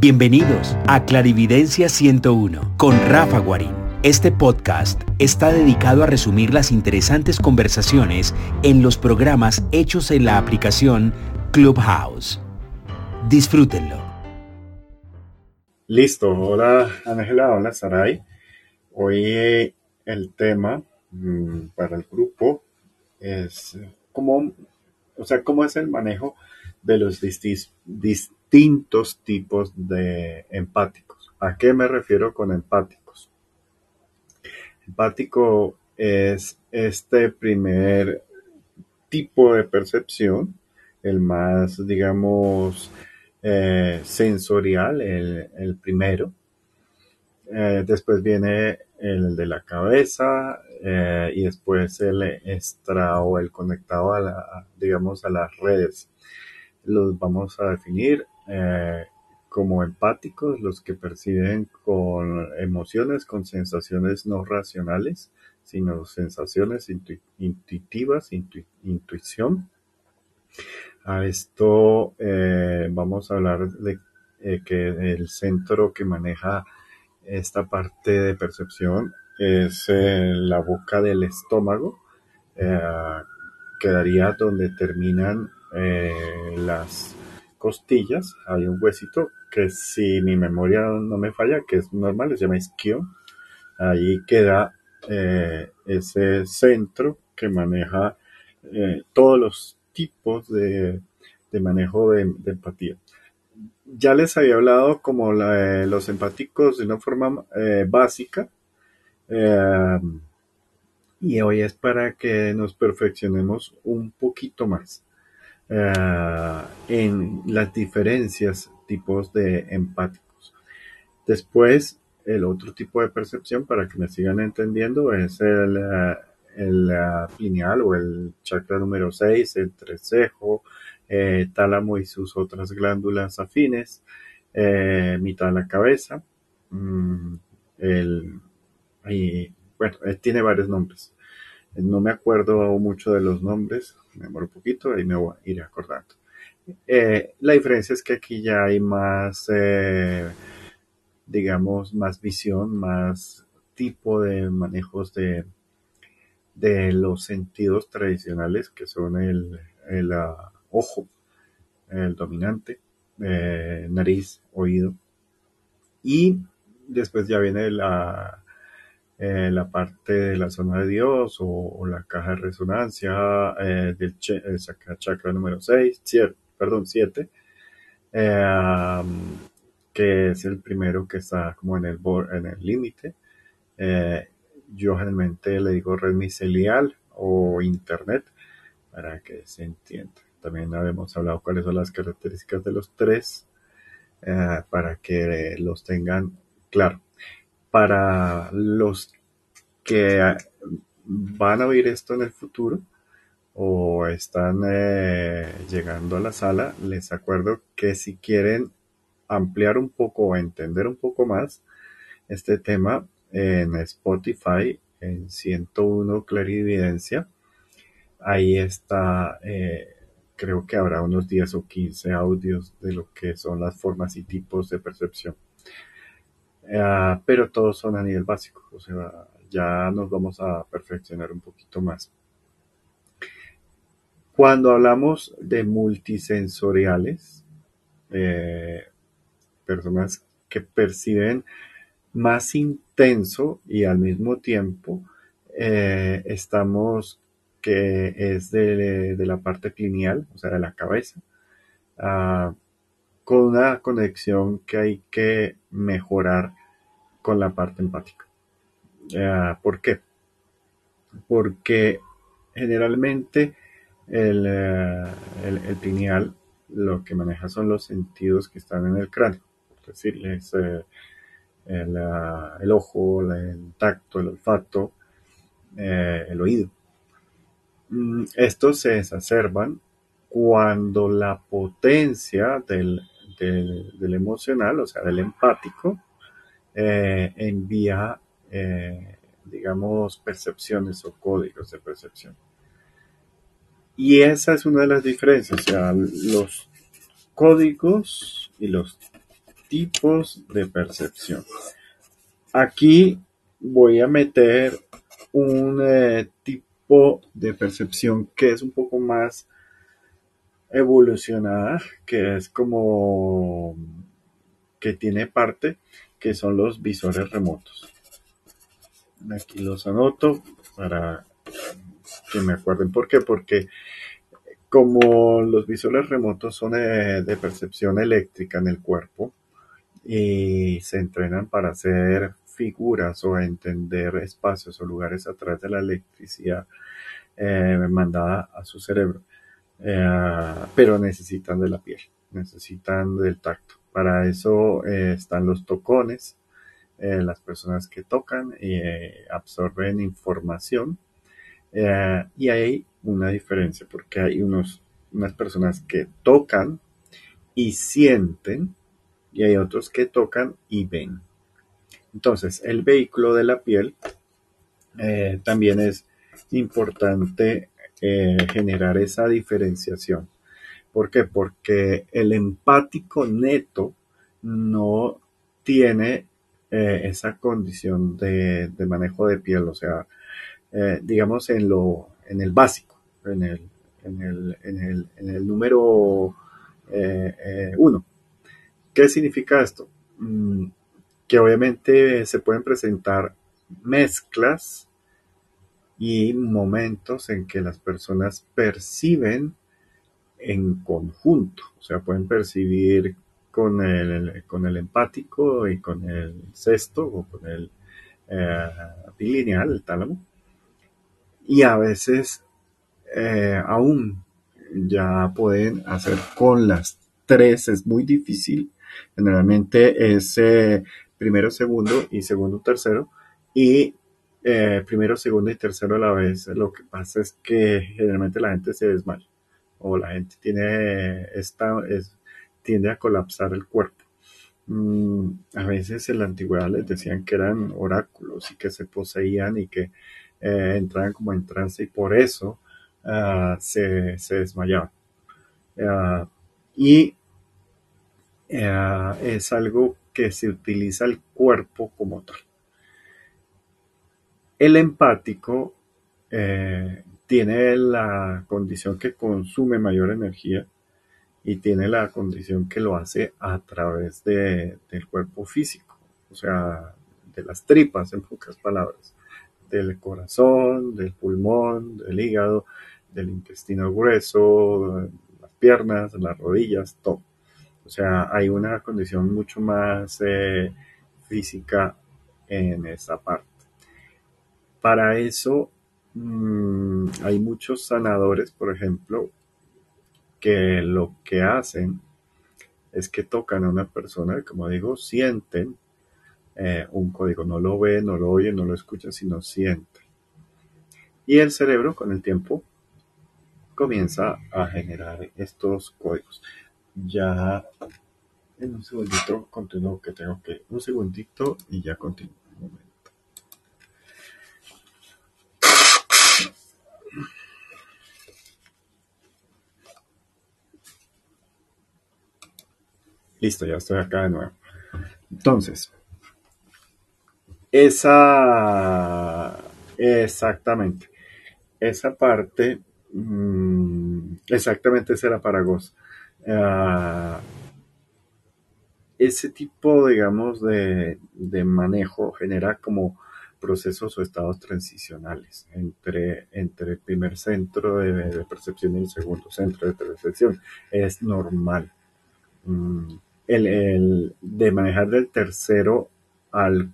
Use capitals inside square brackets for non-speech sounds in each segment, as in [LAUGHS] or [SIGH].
Bienvenidos a Clarividencia 101 con Rafa Guarín. Este podcast está dedicado a resumir las interesantes conversaciones en los programas hechos en la aplicación Clubhouse. Disfrútenlo. Listo, hola Ángela, hola Saray. Hoy eh, el tema mm, para el grupo es cómo, o sea, cómo es el manejo de los distintos tipos de empáticos. ¿A qué me refiero con empáticos? Empático es este primer tipo de percepción, el más, digamos, eh, sensorial, el, primero. Eh, después viene el de la cabeza eh, y después el extra o el conectado a la, digamos, a las redes. Los vamos a definir como empáticos, los que perciben con emociones, con sensaciones no racionales, sino sensaciones intuitivas, intuición. A esto eh, vamos a hablar de eh, que el centro que maneja esta parte de percepción es eh, la boca del estómago, quedaría donde terminan las costillas, hay un huesito que si mi memoria no me falla, que es normal, se llama isquion, ahí queda ese centro que maneja todos los tipos de, manejo de, empatía. Ya les había hablado como los empáticos de una forma eh, básica. Eh, y hoy es para que nos perfeccionemos un poquito más eh, en las diferencias tipos de empáticos. Después, el otro tipo de percepción, para que me sigan entendiendo, es el, el pineal o el chakra número 6, el trecejo, eh, tálamo y sus otras glándulas afines, mitad de la cabeza, mm, el, y, bueno, tiene varios nombres. No me acuerdo mucho de los nombres, me demoro un poquito, ahí me voy a ir acordando. la diferencia es que aquí ya hay más, digamos, más visión, más tipo de manejos de, de los sentidos tradicionales que son el, ah, ojo, el dominante, eh, nariz, oído. Y después ya viene la, eh, la parte de la zona de Dios o, la caja de resonancia eh, del chakra número 6, perdón, 7, que es el primero que está como en el en el límite yo generalmente le digo red micelial o internet para que se entienda. También habíamos hablado cuáles son las características de los tres eh, para que los tengan claro. Para los que van a oír esto en el futuro o están eh, llegando a la sala, les acuerdo que si quieren ampliar un poco o entender un poco más este tema, en Spotify en 101 Clarividencia. Ahí está, eh, creo que habrá unos 10 o 15 audios de lo que son las formas y tipos de percepción. Ah, pero todos son a nivel básico, o sea, ya nos vamos a perfeccionar un poquito más. Cuando hablamos de multisensoriales, eh, personas que perciben más intenso y al mismo tiempo eh, estamos que es de, la parte clinial, o sea, de la cabeza, ah, con una conexión que hay que mejorar con la parte empática. Ah, ¿Por qué? Porque generalmente el, eh, el, el, pineal lo que maneja son los sentidos que están en el cráneo, por decirles, eh, el, ojo, el tacto, el olfato, eh, el oído. Mm, estos se exacerban cuando la potencia del, emocional, o sea, del empático, eh, envía, eh, digamos, percepciones o códigos de percepción. Y esa es una de las diferencias, o sea, los códigos y los tipos de percepción. Aquí voy a meter un eh, tipo de percepción que es un poco más evolucionada, que es como que tiene parte, que son los visores remotos. Aquí los anoto para que me acuerden. Por qué, porque como los visores remotos son eh, de percepción eléctrica en el cuerpo y se entrenan para hacer figuras o entender espacios o lugares a través de la electricidad eh, mandada a su cerebro, eh, pero necesitan de la piel, necesitan del tacto. Para eso están los tocones, las personas que tocan y absorben información eh, y hay una diferencia porque hay unos, unas personas que tocan y sienten y hay otros que tocan y ven. Entonces, el vehículo de la piel eh, también es importante eh, generar esa diferenciación. ¿Por qué? Porque el empático neto no tiene esa condición de, de, manejo de piel, o sea, eh, digamos, en, lo, en el básico, en el, en el, en el, en el número eh, eh, uno. ¿Qué significa esto? Mm, que obviamente se pueden presentar mezclas y momentos en que las personas perciben en conjunto, o sea, pueden percibir con el, con el empático y con el sexto o con el eh, bilineal, el tálamo, y a veces eh, aún ya pueden hacer con las tres, es muy difícil, generalmente es eh, primero, segundo y segundo, tercero, y eh, primero, segundo y tercero a la vez. Lo que pasa es que generalmente la gente se desmaya o la gente tiene esta, es, tiende a colapsar el cuerpo. Mm, a veces en la antigüedad les decían que eran oráculos y que se poseían y que eh, entraban como en trance y por eso ah, se, se, desmayaban. Ah, y ah, es algo que se utiliza el cuerpo como tal. El empático eh, tiene la condición que consume mayor energía y tiene la condición que lo hace a través de, del cuerpo físico, o sea, de las tripas, en pocas palabras del corazón, del pulmón, del hígado, del intestino grueso, las piernas, las rodillas, todo. O sea, hay una condición mucho más eh, física en esa parte. Para eso mm, hay muchos sanadores, por ejemplo, que lo que hacen es que tocan a una persona, como digo, sienten eh, un código. No lo ve, no lo oye, no lo escucha, sino siente. Y el cerebro con el tiempo comienza a generar estos códigos. Ya en un segundito continúo que tengo que... Un segundito y ya continúo. Un momento. Listo, ya estoy acá de nuevo. Entonces, esa, exactamente, esa parte, mm, exactamente ese era para ah, ese tipo, digamos, de, manejo genera como procesos o estados transicionales entre, entre el primer centro de, percepción y el segundo centro de percepción. Es normal. Mm, el, de manejar del tercero al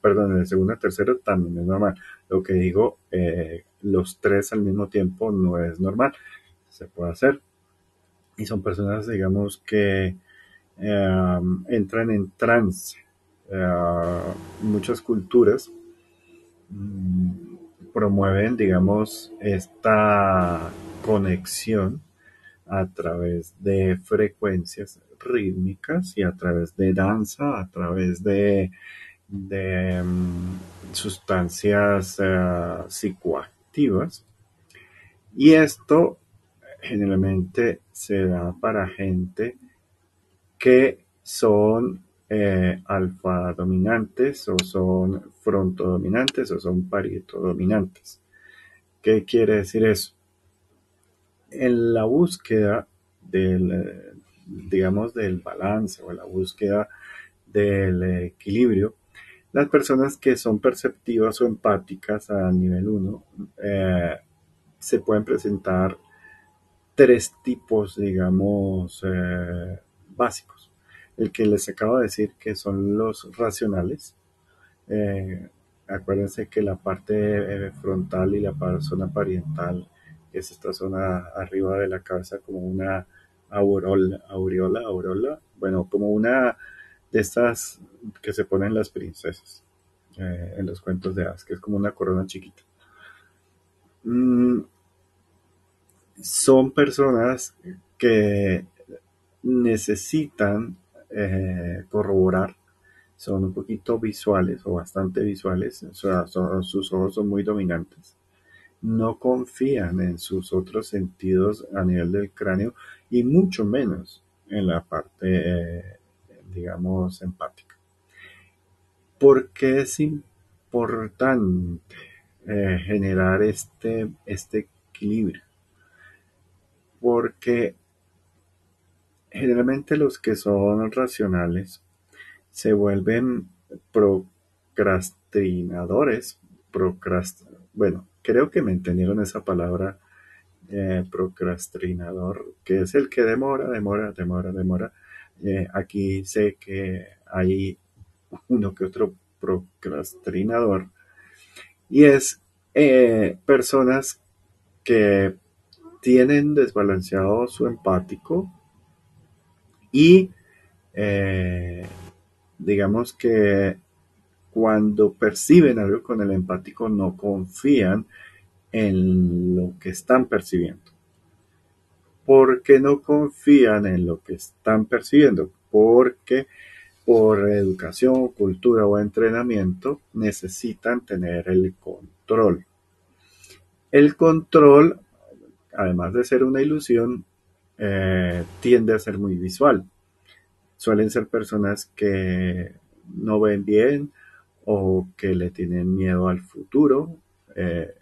perdón, en el segundo y tercero también es normal. Lo que digo, eh, los tres al mismo tiempo no es normal. Se puede hacer. Y son personas, digamos, que eh, entran en trance. Eh, muchas culturas mm, promueven, digamos, esta conexión a través de frecuencias rítmicas y a través de danza, a través de mm, sustancias eh, psicoactivas. Y esto generalmente se da para gente que son eh, alfa dominantes o son fronto dominantes o son parieto dominantes. ¿Qué quiere decir eso? En la búsqueda del, eh, digamos, del balance o la búsqueda del equilibrio, las personas que son perceptivas o empáticas a nivel 1 eh, se pueden presentar tres tipos, digamos, eh, básicos. El que les acabo de decir que son los racionales. Eh, acuérdense que la parte frontal y la zona pariental es esta zona arriba de la cabeza como una aureola, aureola, aureola, bueno, como una de estas que se ponen las princesas eh, en los cuentos de hadas, que es como una corona chiquita. Mm, son personas que necesitan eh, corroborar, son un poquito visuales o bastante visuales, o sea, sus ojos son muy dominantes. No confían en sus otros sentidos a nivel del cráneo y mucho menos en la parte eh, digamos, empática. ¿Por qué es importante eh, generar este, este equilibrio? Porque generalmente los que son racionales se vuelven procrastinadores, bueno, creo que me entendieron esa palabra eh, procrastinador, que es el que demora, demora, demora, demora, eh, aquí sé que hay uno que otro procrastinador. Y es eh, personas que tienen desbalanceado su empático y digamos que cuando perciben algo con el empático no confían en lo que están percibiendo porque no confían en lo que están percibiendo, porque por educación, cultura o entrenamiento necesitan tener el control. El control, además de ser una ilusión, eh, tiende a ser muy visual. Suelen ser personas que no ven bien o que le tienen miedo al futuro. Eh,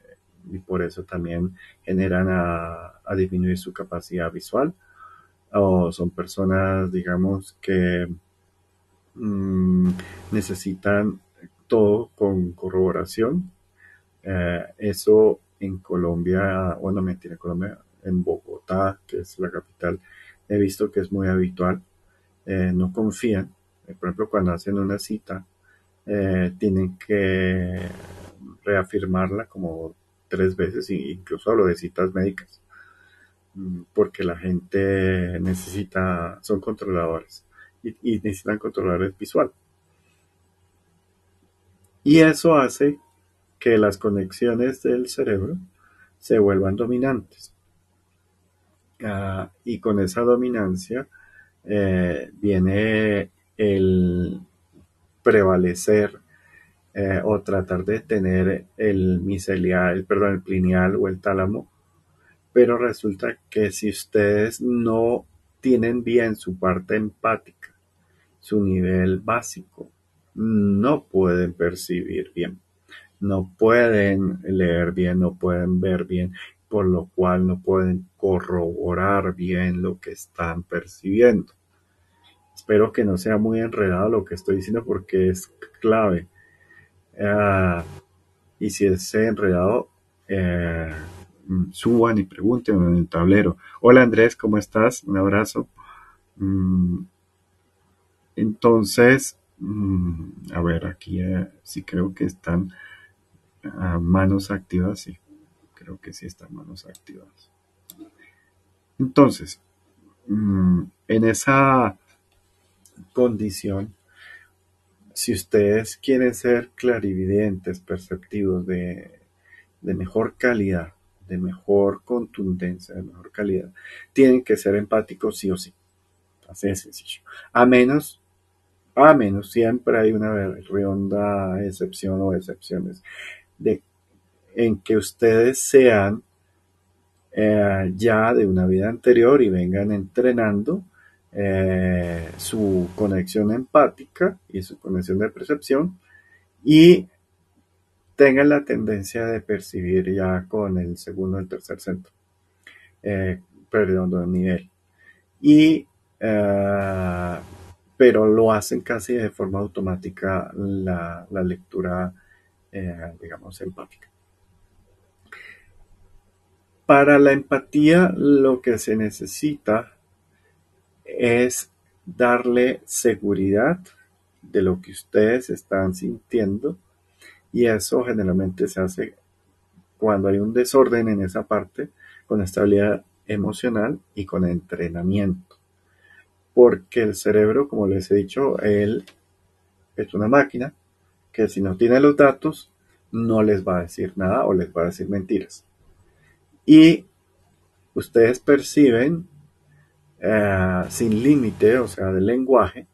y por eso también generan a, disminuir su capacidad visual. O son personas, digamos, que mm, necesitan todo con corroboración. Eh, eso en Colombia, bueno, mentira, Colombia, en Bogotá, que es la capital, he visto que es muy habitual. Eh, no confían. Por ejemplo, cuando hacen una cita, tienen que reafirmarla como tres veces, incluso hablo de citas médicas, mm, porque la gente necesita, son controladores y, necesitan controladores visual. Y eso hace que las conexiones del cerebro se vuelvan dominantes. Ah, y con esa dominancia eh, viene el prevalecer eh, o tratar de tener el micelial, perdón, el plineal o el tálamo, pero resulta que si ustedes no tienen bien su parte empática, su nivel básico, no pueden percibir bien, no pueden leer bien, no pueden ver bien, por lo cual no pueden corroborar bien lo que están percibiendo. Espero que no sea muy enredado lo que estoy diciendo porque es clave. Ah, y si es enredado, eh, suban y pregunten en el tablero. Hola Andrés, ¿cómo estás? Un abrazo. Mm, entonces, mm, a ver, aquí eh, sí creo que están ah, manos activas, sí, creo que sí están manos activas. Entonces, mm, en esa condición, si ustedes quieren ser clarividentes, perceptivos de, mejor calidad, de mejor contundencia, de mejor calidad, tienen que ser empáticos sí o sí. Así de sencillo. A menos, a menos, siempre hay una redonda excepción o excepciones de, en que ustedes sean eh, ya de una vida anterior y vengan entrenando eh, su conexión empática y su conexión de percepción y tengan la tendencia de percibir ya con el segundo o el tercer centro, eh, perdón, de nivel. Y, eh, pero lo hacen casi de forma automática la, lectura, digamos, empática. Para la empatía lo que se necesita es darle seguridad de lo que ustedes están sintiendo y eso generalmente se hace cuando hay un desorden en esa parte con estabilidad emocional y con entrenamiento. Porque el cerebro, como les he dicho, él es una máquina que si no tiene los datos no les va a decir nada o les va a decir mentiras. Y ustedes perciben eh, sin límite, o sea, del lenguaje.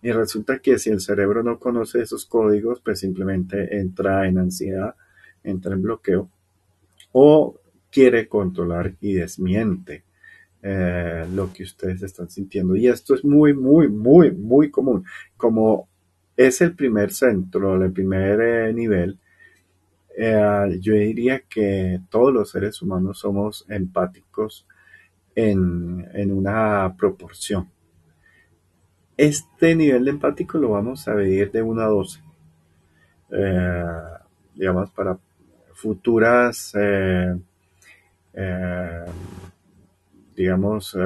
Y resulta que si el cerebro no conoce esos códigos, pues simplemente entra en ansiedad, entra en bloqueo o quiere controlar y desmiente eh, lo que ustedes están sintiendo. Y esto es muy, muy, muy, muy común. Como es el primer centro, el primer eh, nivel, yo diría que todos los seres humanos somos empáticos en, una proporción. Este nivel de empático lo vamos a medir de 1 a 12. Eh, digamos, para futuras, eh, eh, digamos,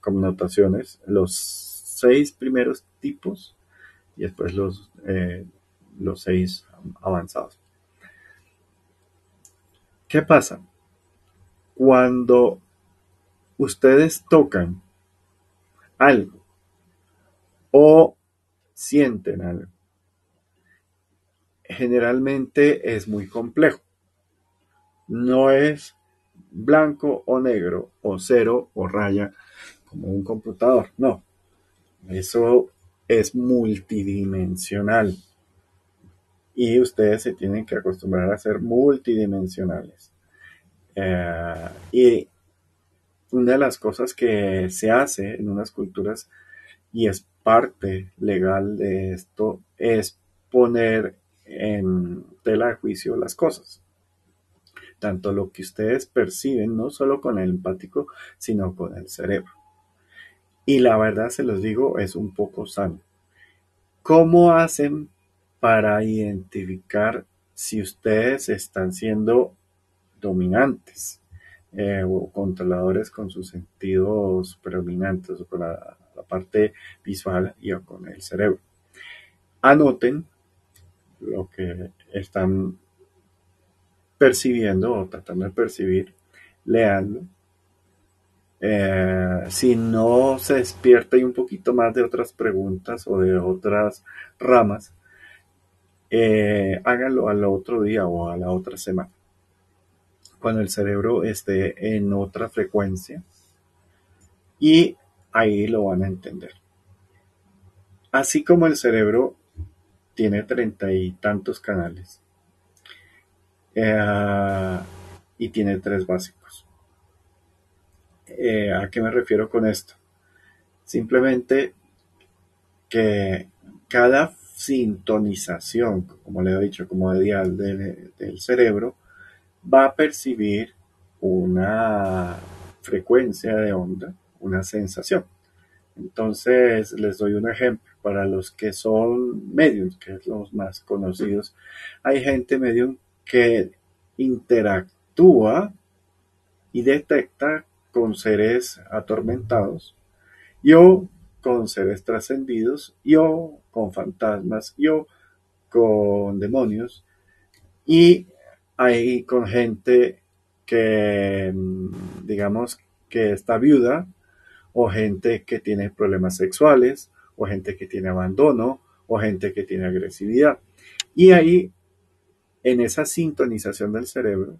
connotaciones, los seis primeros tipos y después los, los seis avanzados. ¿Qué pasa? Cuando ustedes tocan algo o sienten algo, generalmente es muy complejo. No es blanco o negro o cero o raya como un computador. No, eso es multidimensional. Y ustedes se tienen que acostumbrar a ser multidimensionales. Eh, y una de las cosas que se hace en unas culturas y es parte legal de esto es poner en tela de juicio las cosas. Tanto lo que ustedes perciben, no solo con el empático, sino con el cerebro. Y la verdad, se los digo, es un poco sano. ¿Cómo hacen para identificar si ustedes están siendo dominantes? Eh, o controladores con sus sentidos predominantes, con la, parte visual y con el cerebro. Anoten lo que están percibiendo o tratando de percibir, leanlo. Eh, si no se despierta y un poquito más de otras preguntas o de otras ramas, eh, háganlo al otro día o a la otra semana cuando el cerebro esté en otra frecuencia y ahí lo van a entender. Así como el cerebro tiene treinta y tantos canales eh, y tiene tres básicos. Eh, ¿A qué me refiero con esto? Simplemente que cada sintonización, como le he dicho, como dial del cerebro, va a percibir una frecuencia de onda, una sensación. Entonces, les doy un ejemplo. Para los que son medios, que es los más conocidos, hay gente medium que interactúa y detecta con seres atormentados, yo con seres trascendidos, yo con fantasmas, yo con demonios, y ahí con gente que, mm, digamos, que está viuda, o gente que tiene problemas sexuales, o gente que tiene abandono, o gente que tiene agresividad. Y ahí, en esa sintonización del cerebro,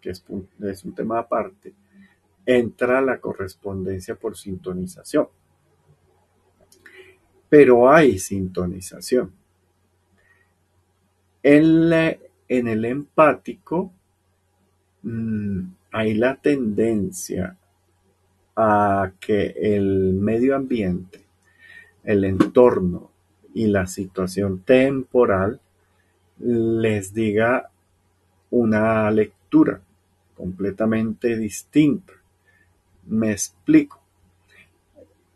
que es un, es un tema aparte, entra la correspondencia por sintonización. Pero hay sintonización. En la, en el empático mm, hay la tendencia a que el medio ambiente, el entorno y la situación temporal les diga una lectura completamente distinta. Me explico.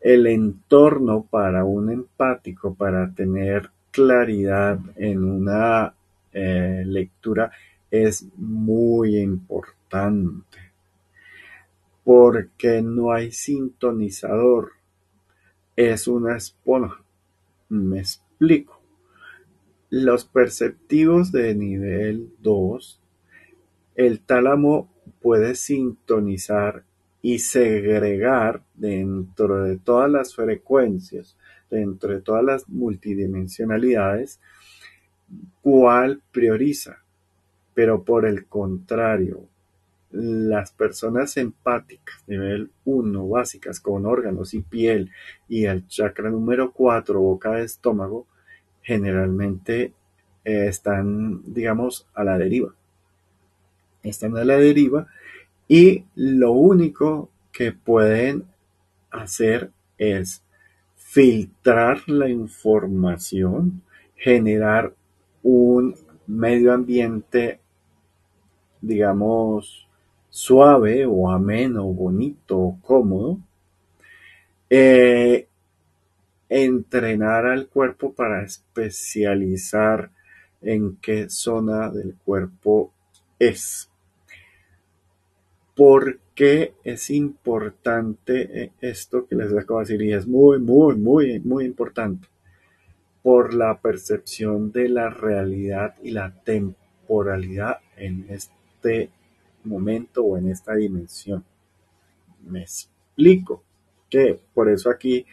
El entorno para un empático, para tener claridad en una eh, lectura, es muy importante porque no hay sintonizador. Es una esponja. Me explico. Los perceptivos de nivel 2, el tálamo puede sintonizar y segregar dentro de todas las frecuencias, dentro de todas las multidimensionalidades, cuál prioriza. Pero por el contrario, las personas empáticas, nivel 1, básicas, con órganos y piel, y el chakra número 4, boca de estómago, generalmente eh, están, digamos, a la deriva. Están a la deriva y lo único que pueden hacer es filtrar la información, generar un medio ambiente, digamos, suave o ameno, bonito o cómodo. Eh, entrenar al cuerpo para especializar en qué zona del cuerpo es. ¿Por qué es importante eh, esto que les acabo de decir? Y es muy, muy, muy, muy importante. Por la percepción de la realidad y la temporalidad en este momento o en esta dimensión. Me explico que por eso aquí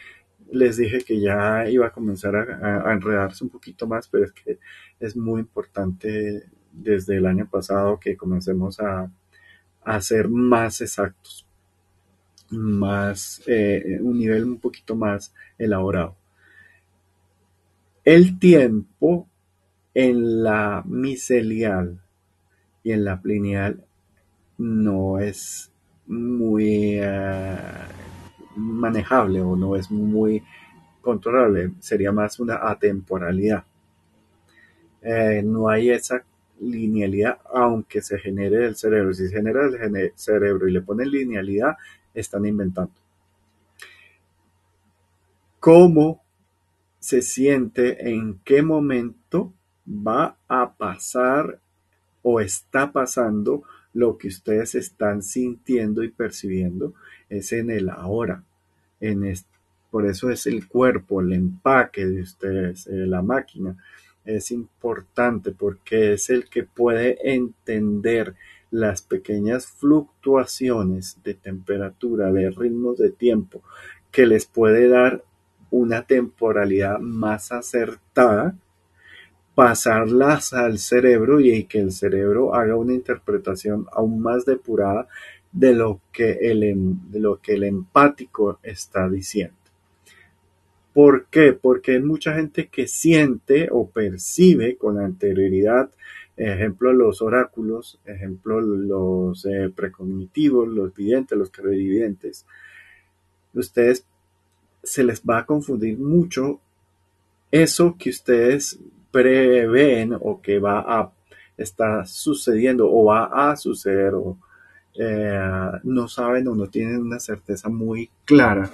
les dije que ya iba a comenzar a, enredarse un poquito más, pero es que es muy importante desde el año pasado que comencemos a, ser más exactos, más, eh, un nivel un poquito más elaborado. El tiempo en la micelial y en la plineal no es muy eh, manejable o no es muy controlable, sería más una atemporalidad. Eh, no hay esa linealidad, aunque se genere el cerebro. Si se genera el cerebro y le ponen linealidad, están inventando. ¿Cómo se siente? ¿En qué momento va a pasar o está pasando lo que ustedes están sintiendo y percibiendo es en el ahora. En por eso es el cuerpo, el empaque de ustedes, eh, la máquina. Es importante porque es el que puede entender las pequeñas fluctuaciones de temperatura, de ritmos de tiempo, que les puede dar una temporalidad más acertada pasarlas al cerebro y que el cerebro haga una interpretación aún más depurada de lo que el, em, de lo que el empático está diciendo. ¿Por qué? Porque hay mucha gente que siente o percibe con anterioridad, ejemplo los oráculos, ejemplo los eh, precognitivos, los videntes, los clarividentes. Ustedes se les va a confundir mucho eso que ustedes prevén o que va a estar sucediendo o va a suceder o eh, no saben o no tienen una certeza muy clara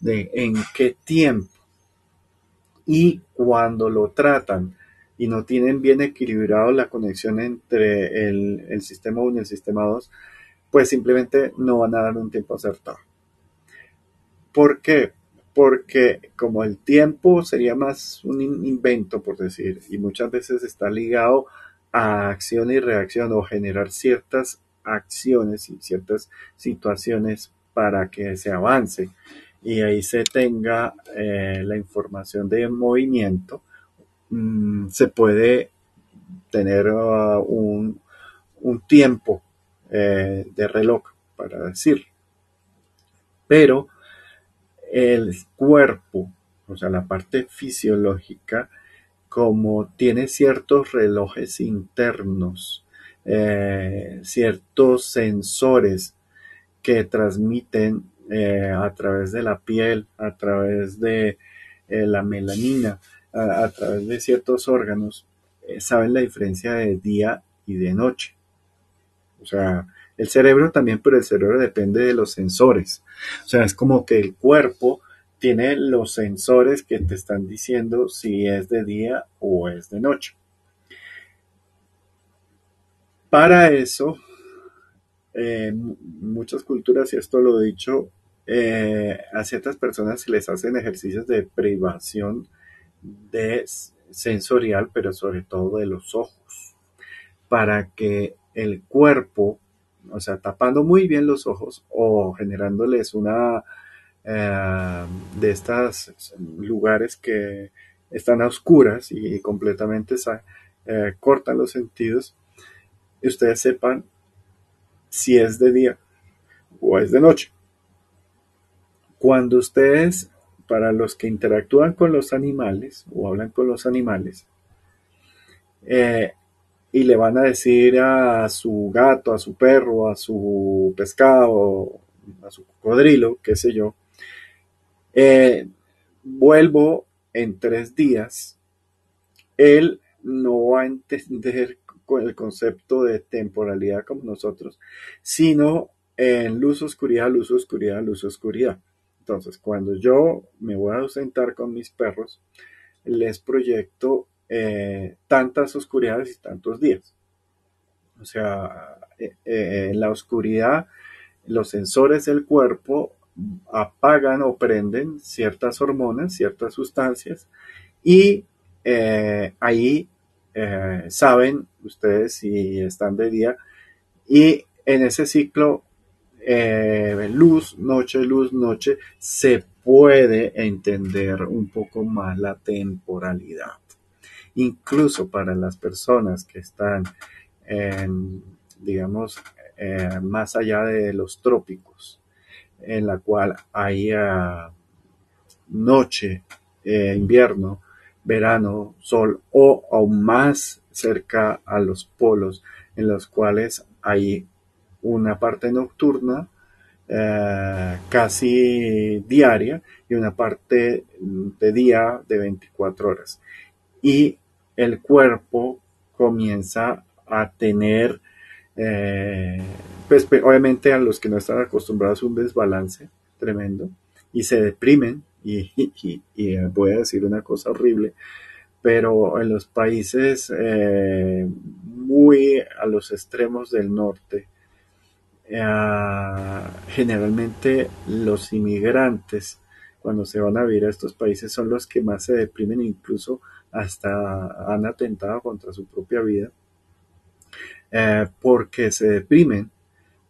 de en qué tiempo y cuando lo tratan y no tienen bien equilibrado la conexión entre el, el sistema 1 y el sistema 2, pues simplemente no van a dar un tiempo acertado. ¿Por qué? Porque como el tiempo sería más un invento, por decir, y muchas veces está ligado a acción y reacción o generar ciertas acciones y ciertas situaciones para que se avance y ahí se tenga eh, la información de movimiento, mm, se puede tener uh, un, tiempo eh, de reloj, para decir. Pero el cuerpo, o sea, la parte fisiológica, como tiene ciertos relojes internos, eh, ciertos sensores que transmiten eh, a través de la piel, a través de eh, la melanina, a, través de ciertos órganos, saben la diferencia de día y de noche. O sea, el cerebro también, pero el cerebro depende de los sensores. O sea, es como que el cuerpo tiene los sensores que te están diciendo si es de día o es de noche. Para eso, en muchas culturas, y esto lo he dicho, eh, a ciertas personas se les hacen ejercicios de privación sensorial, pero sobre todo de los ojos, para que el cuerpo, o sea, tapando muy bien los ojos o generándoles una eh, de estos lugares que están a oscuras y, completamente eh, cortan los sentidos, y ustedes sepan si es de día o es de noche. Cuando ustedes, para los que interactúan con los animales o hablan con los animales, eh, y le van a decir a su gato, a su perro, a su pescado, a su cocodrilo, qué sé yo, eh, vuelvo en tres días, él no va a entender el concepto de temporalidad como nosotros, sino en luz, oscuridad, luz, oscuridad, luz, oscuridad. Entonces, cuando yo me voy a ausentar con mis perros, les proyecto eh, tantas oscuridades y tantos días. O sea, eh, eh, en la oscuridad, los sensores del cuerpo apagan o prenden ciertas hormonas, ciertas sustancias, y ahí saben ustedes si están de día, y en ese ciclo luz, noche, luz, noche, se puede entender un poco más la temporalidad. Incluso para las personas que están, en, digamos, eh, más allá de los trópicos, en la cual hay noche, eh, invierno, verano, sol o aún más cerca a los polos en los cuales hay una parte nocturna eh, casi diaria y una parte de día de 24 horas. Y el cuerpo comienza a tener, eh, pues obviamente a los que no están acostumbrados un desbalance tremendo y se deprimen [LAUGHS] y, voy a decir una cosa horrible, pero en los países eh, muy a los extremos del norte, eh, generalmente los inmigrantes cuando se van a vivir a estos países son los que más se deprimen, incluso hasta han atentado contra su propia vida, eh, porque se deprimen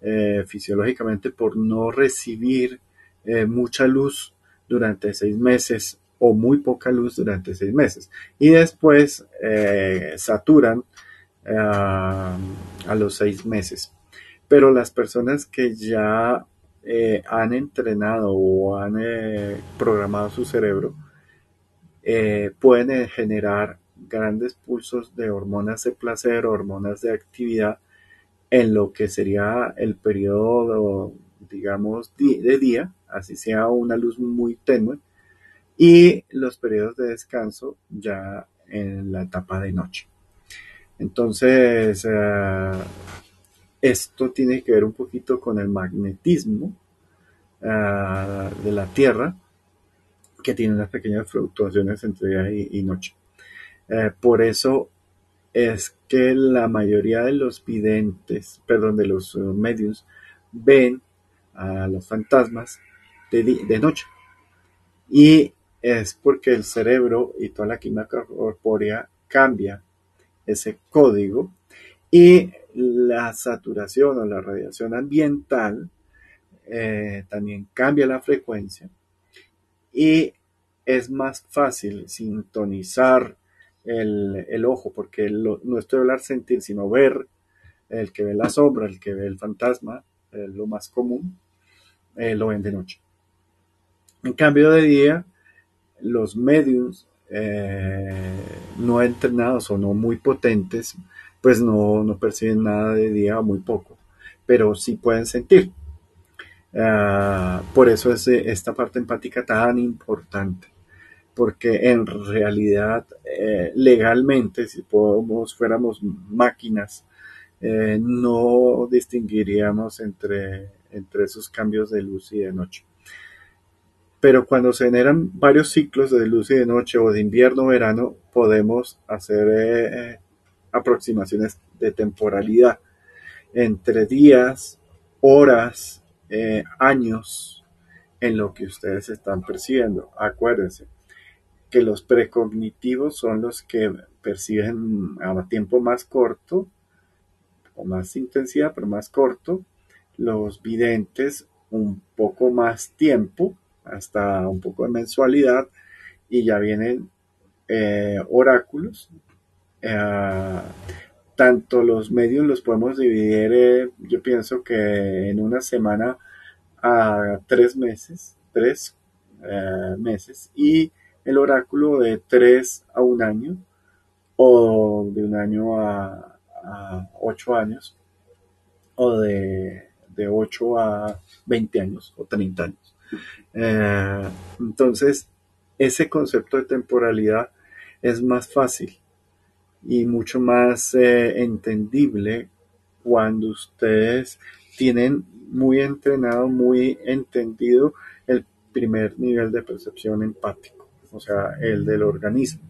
eh, fisiológicamente por no recibir mucha luz durante seis meses o muy poca luz durante seis meses. Y después saturan a los seis meses pero las personas que ya eh, han entrenado o han eh, programado su cerebro eh, pueden generar grandes pulsos de hormonas de placer, hormonas de actividad en lo que sería el periodo, digamos, de día, así sea una luz muy tenue, y los periodos de descanso ya en la etapa de noche. Entonces, esto tiene que ver un poquito con el magnetismo ah, de la Tierra, que tiene unas pequeñas fluctuaciones entre día y, noche. Eh, por eso es que la mayoría de los videntes, perdón, de los uh, ven a los fantasmas de, de, noche. Y es porque el cerebro y toda la química corpórea cambia ese código y la saturación o la radiación ambiental eh, también cambia la frecuencia y es más fácil sintonizar el, ojo, porque no estoy hablar sentir, sino ver, el que ve la sombra, el que ve el fantasma, eh, lo más común, eh, lo ven de noche. En cambio de día, los medios no entrenados o no muy potentes pues no, no perciben nada de día, muy poco, pero sí pueden sentir. Ah, por eso es eh, esta parte empática tan importante, porque en realidad eh, legalmente, si fuéramos máquinas, eh, no distinguiríamos entre, entre esos cambios de luz y de noche. Pero cuando se generan varios ciclos de luz y de noche o de invierno-verano, podemos hacer aproximaciones de temporalidad entre días, horas, eh, años en lo que ustedes están percibiendo. Acuérdense que los precognitivos son los que perciben a tiempo más corto o más intensidad, pero más corto. Los videntes un poco más tiempo, hasta un poco de mensualidad, y ya vienen eh, oráculos. Eh, tanto los medios los podemos dividir, yo pienso que en una semana a tres meses, tres eh, meses, y el oráculo de tres a un año, o de un año a, ocho años, o de, de 8 a 20 años o 30 años. Eh, entonces, ese concepto de temporalidad es más fácil y mucho más eh, entendible cuando ustedes tienen muy entrenado, muy entendido el primer nivel de percepción empático, o sea, el del organismo,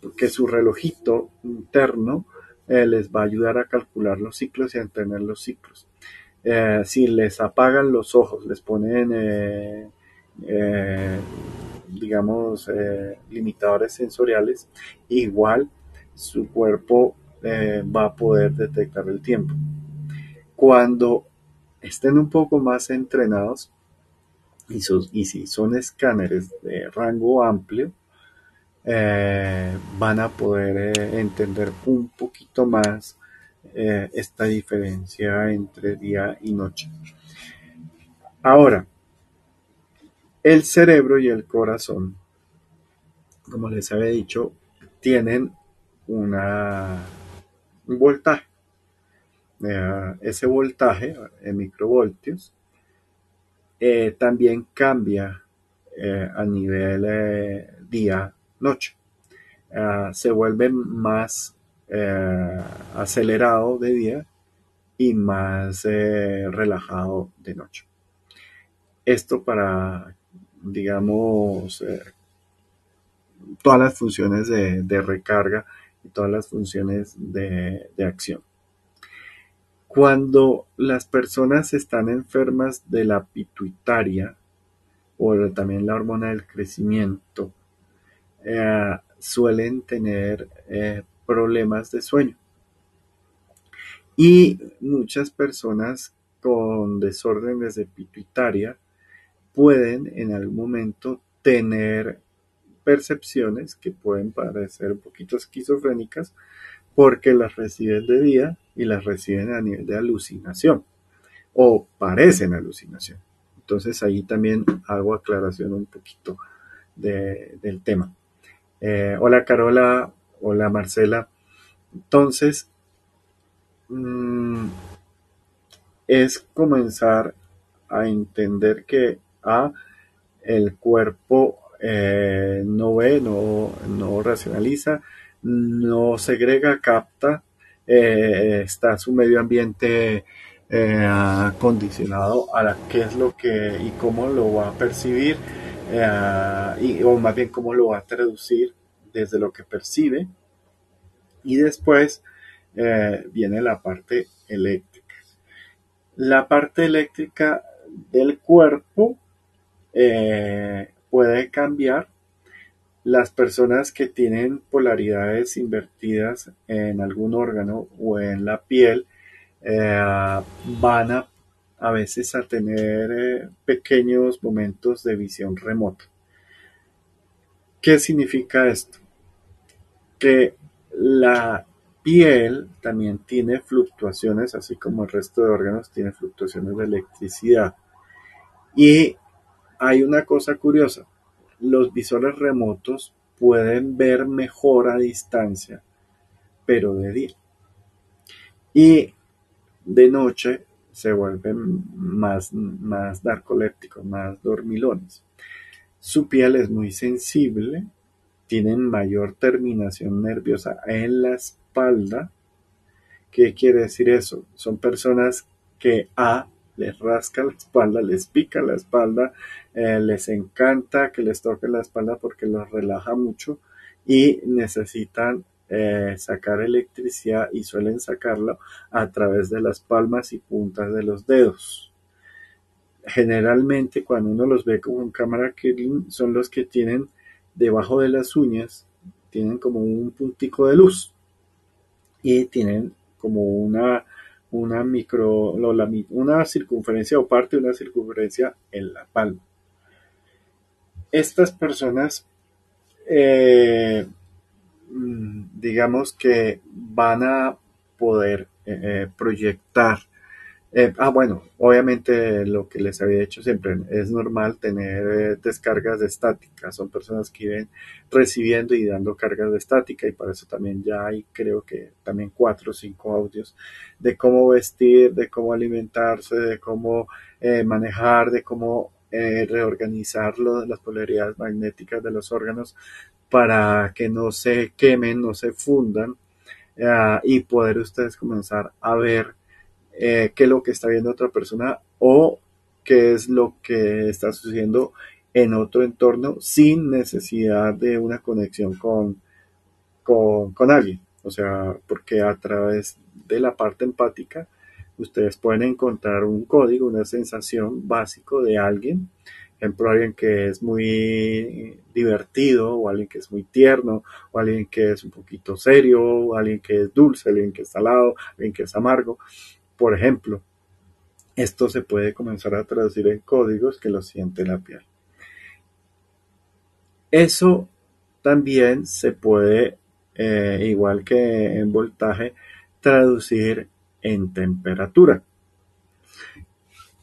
porque su relojito interno eh, les va a ayudar a calcular los ciclos y a entender los ciclos. Eh, si les apagan los ojos, les ponen, digamos, limitadores sensoriales, igual su cuerpo eh, va a poder detectar el tiempo. Cuando estén un poco más entrenados, y, si son escáneres de rango amplio, eh, van a poder eh, entender un poquito más esta diferencia entre día y noche. Ahora, el cerebro y el corazón, como les había dicho, tienen una, un voltaje. Eh, ese voltaje en microvoltios eh, también cambia eh, a nivel día-noche. se vuelve más acelerado de día y más relajado de noche. Esto para, digamos, todas las funciones de recarga y todas las funciones de, acción. Cuando las personas están enfermas de la pituitaria o también la hormona del crecimiento, eh, suelen tener eh, problemas de sueño. Y muchas personas con desórdenes de pituitaria pueden en algún momento tener percepciones que pueden parecer un poquito esquizofrénicas porque las reciben de día y las reciben a nivel de alucinación o parecen alucinación. Entonces ahí también hago aclaración un poquito del tema. Eh, hola Carola, hola Marcela. Entonces, mm, es comenzar a entender que A, el cuerpo eh, no ve, no, no, racionaliza, no segrega, capta, eh, está su medio ambiente eh, condicionado a qué es lo que y cómo lo va a percibir, y, o más bien cómo lo va a traducir desde lo que percibe. Y después viene la parte eléctrica. La parte eléctrica del cuerpo puede cambiar. Las personas que tienen polaridades invertidas en algún órgano o en la piel eh, van a, a veces a tener eh, pequeños momentos de visión remota. ¿Qué significa esto? Que la piel también tiene fluctuaciones, así como el resto de órganos tiene fluctuaciones de electricidad. Y hay una cosa curiosa, los visores remotos pueden ver mejor a distancia, pero de día. Y de noche se vuelven más, más narcolépticos, más dormilones. Su piel es muy sensible, tienen mayor terminación nerviosa en la espalda. ¿Qué quiere decir eso? Son personas que A les rasca la espalda, les pica la espalda, eh, les encanta que les toque la espalda porque los relaja mucho y necesitan eh, sacar electricidad y suelen sacarlo a través de las palmas y puntas de los dedos. Generalmente cuando uno los ve con cámara Kirlian son los que tienen debajo de las uñas, tienen como un puntico de luz y tienen como una, una micro, una circunferencia o parte de una circunferencia en la palma. Estas personas eh, Mm, digamos que van a poder eh, eh, proyectar. Eh, ah, bueno, obviamente lo que les había dicho siempre, es normal tener descargas de estática, son personas que viven recibiendo y dando cargas de estática y para eso también ya hay creo que también cuatro o cinco audios de cómo vestir, de cómo alimentarse, de cómo manejar, de cómo reorganizar las polaridades magnéticas de los órganos para que no se quemen, no se fundan eh, y poder ustedes comenzar a ver eh, qué es lo que está viendo otra persona o qué es lo que está sucediendo en otro entorno sin necesidad de una conexión con, con, con alguien. O sea, porque a través de la parte empática ustedes pueden encontrar un código, una sensación básico de alguien ejemplo, alguien que es muy divertido, o alguien que es muy tierno, o alguien que es un poquito serio, o alguien que es dulce, alguien que es salado, alguien que es amargo. Por ejemplo, esto se puede comenzar a traducir en códigos que lo siente la piel. Eso también se puede, eh, igual que en voltaje, traducir en temperatura.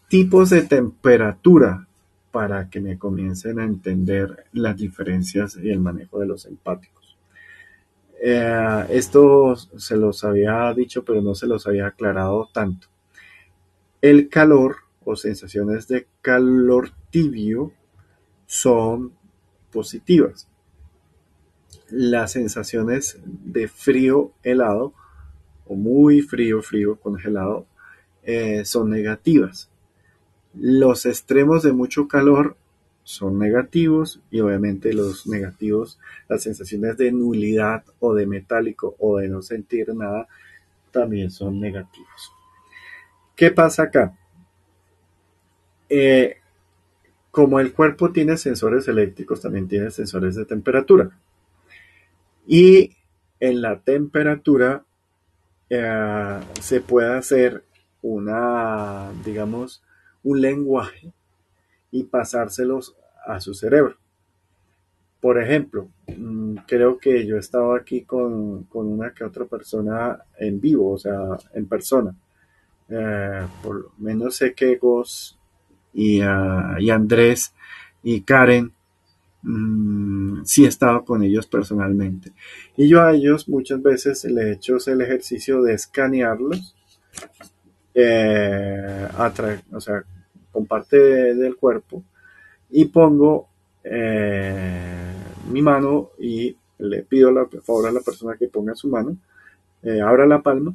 Tipos de temperatura para que me comiencen a entender las diferencias y el manejo de los empáticos. Eh, esto se los había dicho, pero no se los había aclarado tanto. El calor o sensaciones de calor tibio son positivas. Las sensaciones de frío helado o muy frío, frío, congelado, eh, son negativas. Los extremos de mucho calor son negativos y obviamente los negativos, las sensaciones de nulidad o de metálico o de no sentir nada, también son negativos. ¿Qué pasa acá? Eh, como el cuerpo tiene sensores eléctricos, también tiene sensores de temperatura. Y en la temperatura eh, se puede hacer una, digamos, un lenguaje y pasárselos a su cerebro. Por ejemplo, mm, creo que yo estaba aquí con, una que otra persona en vivo, o sea, en persona. Eh, por lo menos sé que Gos y, ah, y Andrés y Karen mm, sí he estado con ellos personalmente. Y yo a ellos muchas veces le he hecho el ejercicio de escanearlos, eh, o sea, con parte del cuerpo y pongo eh, mi mano y le pido la, por favor a la persona que ponga su mano, eh, abra la palma,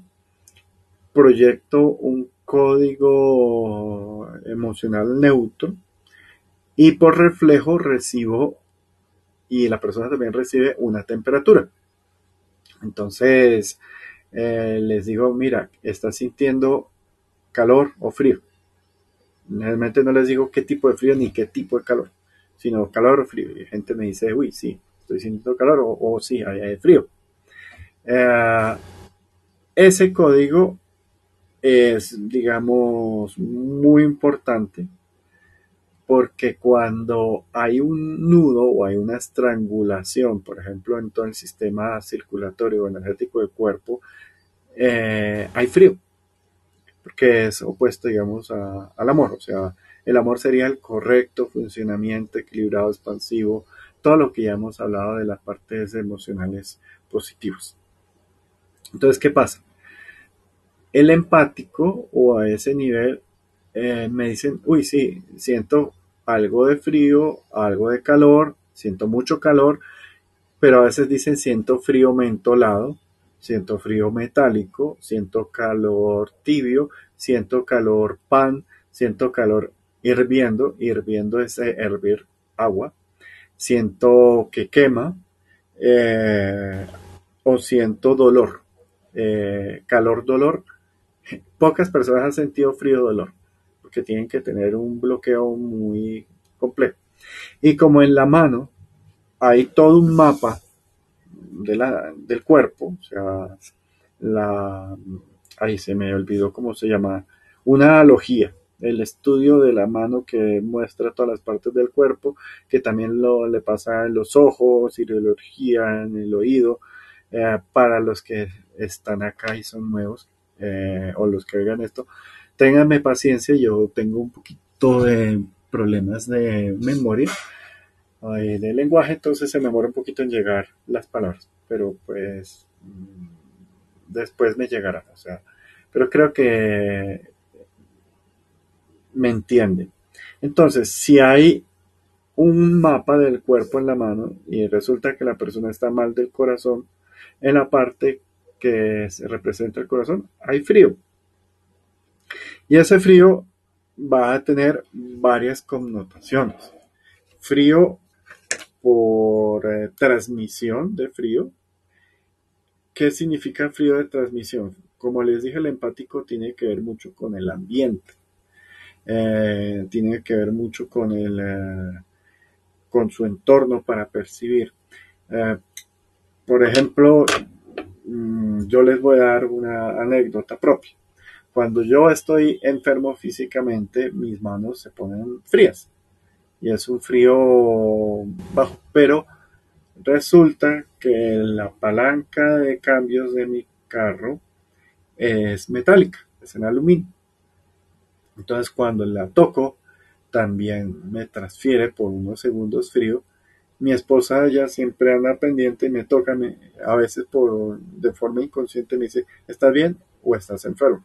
proyecto un código emocional neutro y por reflejo recibo y la persona también recibe una temperatura. Entonces eh, les digo, mira, está sintiendo calor o frío. Realmente no les digo qué tipo de frío ni qué tipo de calor, sino calor o frío. Y gente me dice, uy, sí, estoy sintiendo calor o, sí, hay, frío. Eh, ese código es, digamos, muy importante porque cuando hay un nudo o hay una estrangulación, por ejemplo, en todo el sistema circulatorio o energético del cuerpo, eh, hay frío porque es opuesto, digamos, al amor. O sea, el amor sería el correcto funcionamiento, equilibrado, expansivo, todo lo que ya hemos hablado de las partes emocionales positivas. Entonces, ¿qué pasa? El empático o a ese nivel eh, me dicen, uy, sí, siento algo de frío, algo de calor, siento mucho calor, pero a veces dicen siento frío mentolado, siento frío metálico, siento calor tibio, siento calor pan, siento calor hirviendo, hirviendo es hervir agua, siento que quema eh, o siento dolor, eh, calor, dolor. Pocas personas han sentido frío, dolor que tienen que tener un bloqueo muy complejo. Y como en la mano hay todo un mapa de la, del cuerpo, o sea, la, ahí se me olvidó cómo se llama, una analogía, el estudio de la mano que muestra todas las partes del cuerpo, que también lo, le pasa en los ojos, ideología en el oído, eh, para los que están acá y son nuevos, eh, o los que oigan esto, ténganme paciencia, yo tengo un poquito de problemas de memoria, de lenguaje, entonces se me demora un poquito en llegar las palabras, pero pues mm, después me llegarán, o sea, pero creo que me entienden. Entonces, si hay un mapa del cuerpo en la mano y resulta que la persona está mal del corazón, en la parte que representa el corazón hay frío. Y ese frío va a tener varias connotaciones. Frío por eh, transmisión de frío. ¿Qué significa frío de transmisión? Como les dije, el empático tiene que ver mucho con el ambiente. Eh, tiene que ver mucho con el eh, con su entorno para percibir. por ejemplo, mm, yo les voy a dar una anécdota propia. Cuando yo estoy enfermo físicamente, mis manos se ponen frías y es un frío bajo, pero resulta que la palanca de cambios de mi carro es metálica, es en aluminio. Entonces cuando la toco, también me transfiere por unos segundos frío. Mi esposa ya siempre anda pendiente y me toca, a veces por, de forma inconsciente me dice, ¿estás bien o estás enfermo?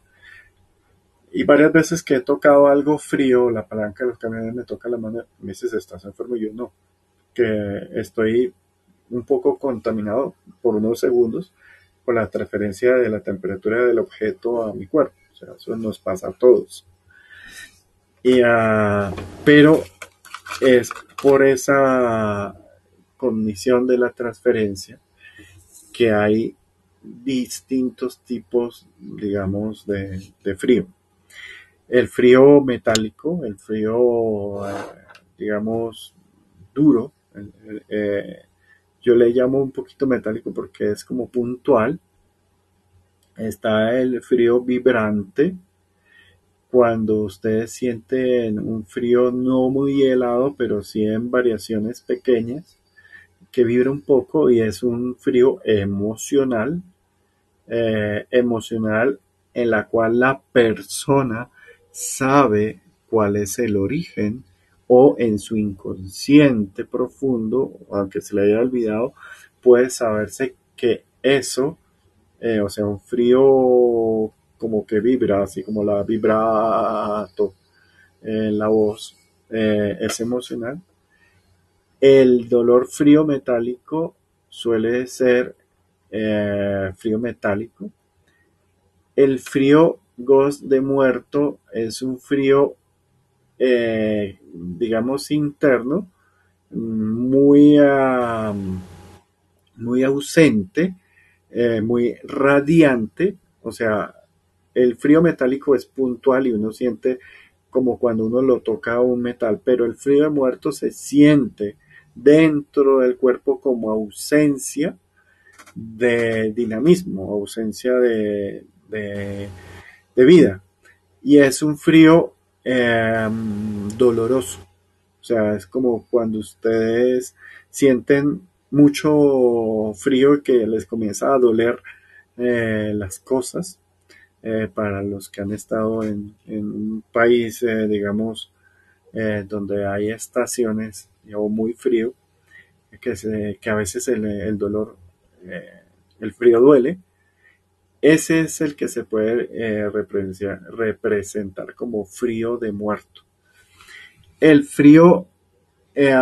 Y varias veces que he tocado algo frío, la palanca de los camiones me toca la mano, me dices, ¿estás enfermo? Y yo no, que estoy un poco contaminado por unos segundos por la transferencia de la temperatura del objeto a mi cuerpo. O sea, eso nos pasa a todos. Y, uh, pero es por esa condición de la transferencia que hay distintos tipos, digamos, de, de frío el frío metálico, el frío, eh, digamos, duro. Eh, yo le llamo un poquito metálico porque es como puntual. Está el frío vibrante, cuando ustedes sienten un frío no muy helado, pero sí en variaciones pequeñas, que vibra un poco y es un frío emocional, eh, emocional en la cual la persona sabe cuál es el origen o en su inconsciente profundo, aunque se le haya olvidado, puede saberse que eso, eh, o sea, un frío como que vibra, así como la vibrato en la voz, eh, es emocional. El dolor frío metálico suele ser eh, frío metálico. El frío Ghost de muerto es un frío, eh, digamos, interno, muy, muy ausente, eh, muy radiante, o sea, el frío metálico es puntual y uno siente como cuando uno lo toca un metal, pero el frío de muerto se siente dentro del cuerpo como ausencia de dinamismo, ausencia de vida. Y es un frío em, doloroso. O sea, es como cuando ustedes sienten mucho frío que les comienza a doler eh, las cosas. Eh, para los que han estado en, un país, eh, digamos, donde hay estaciones o muy frío, que, que a veces el, el dolor, el frío duele, ese es el que se puede eh, representar como frío de muerto. El frío, eh,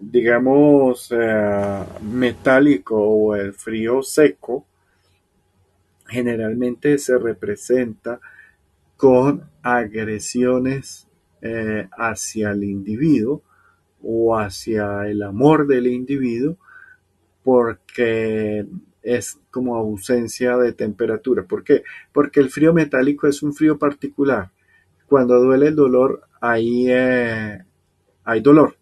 digamos, eh, metálico o el frío seco, generalmente se representa con agresiones hacia el individuo o hacia el amor del individuo, porque es como ausencia de temperatura. ¿Por qué? Porque el frío metálico es un frío particular. Cuando duele el dolor, ahí eh, hay dolor.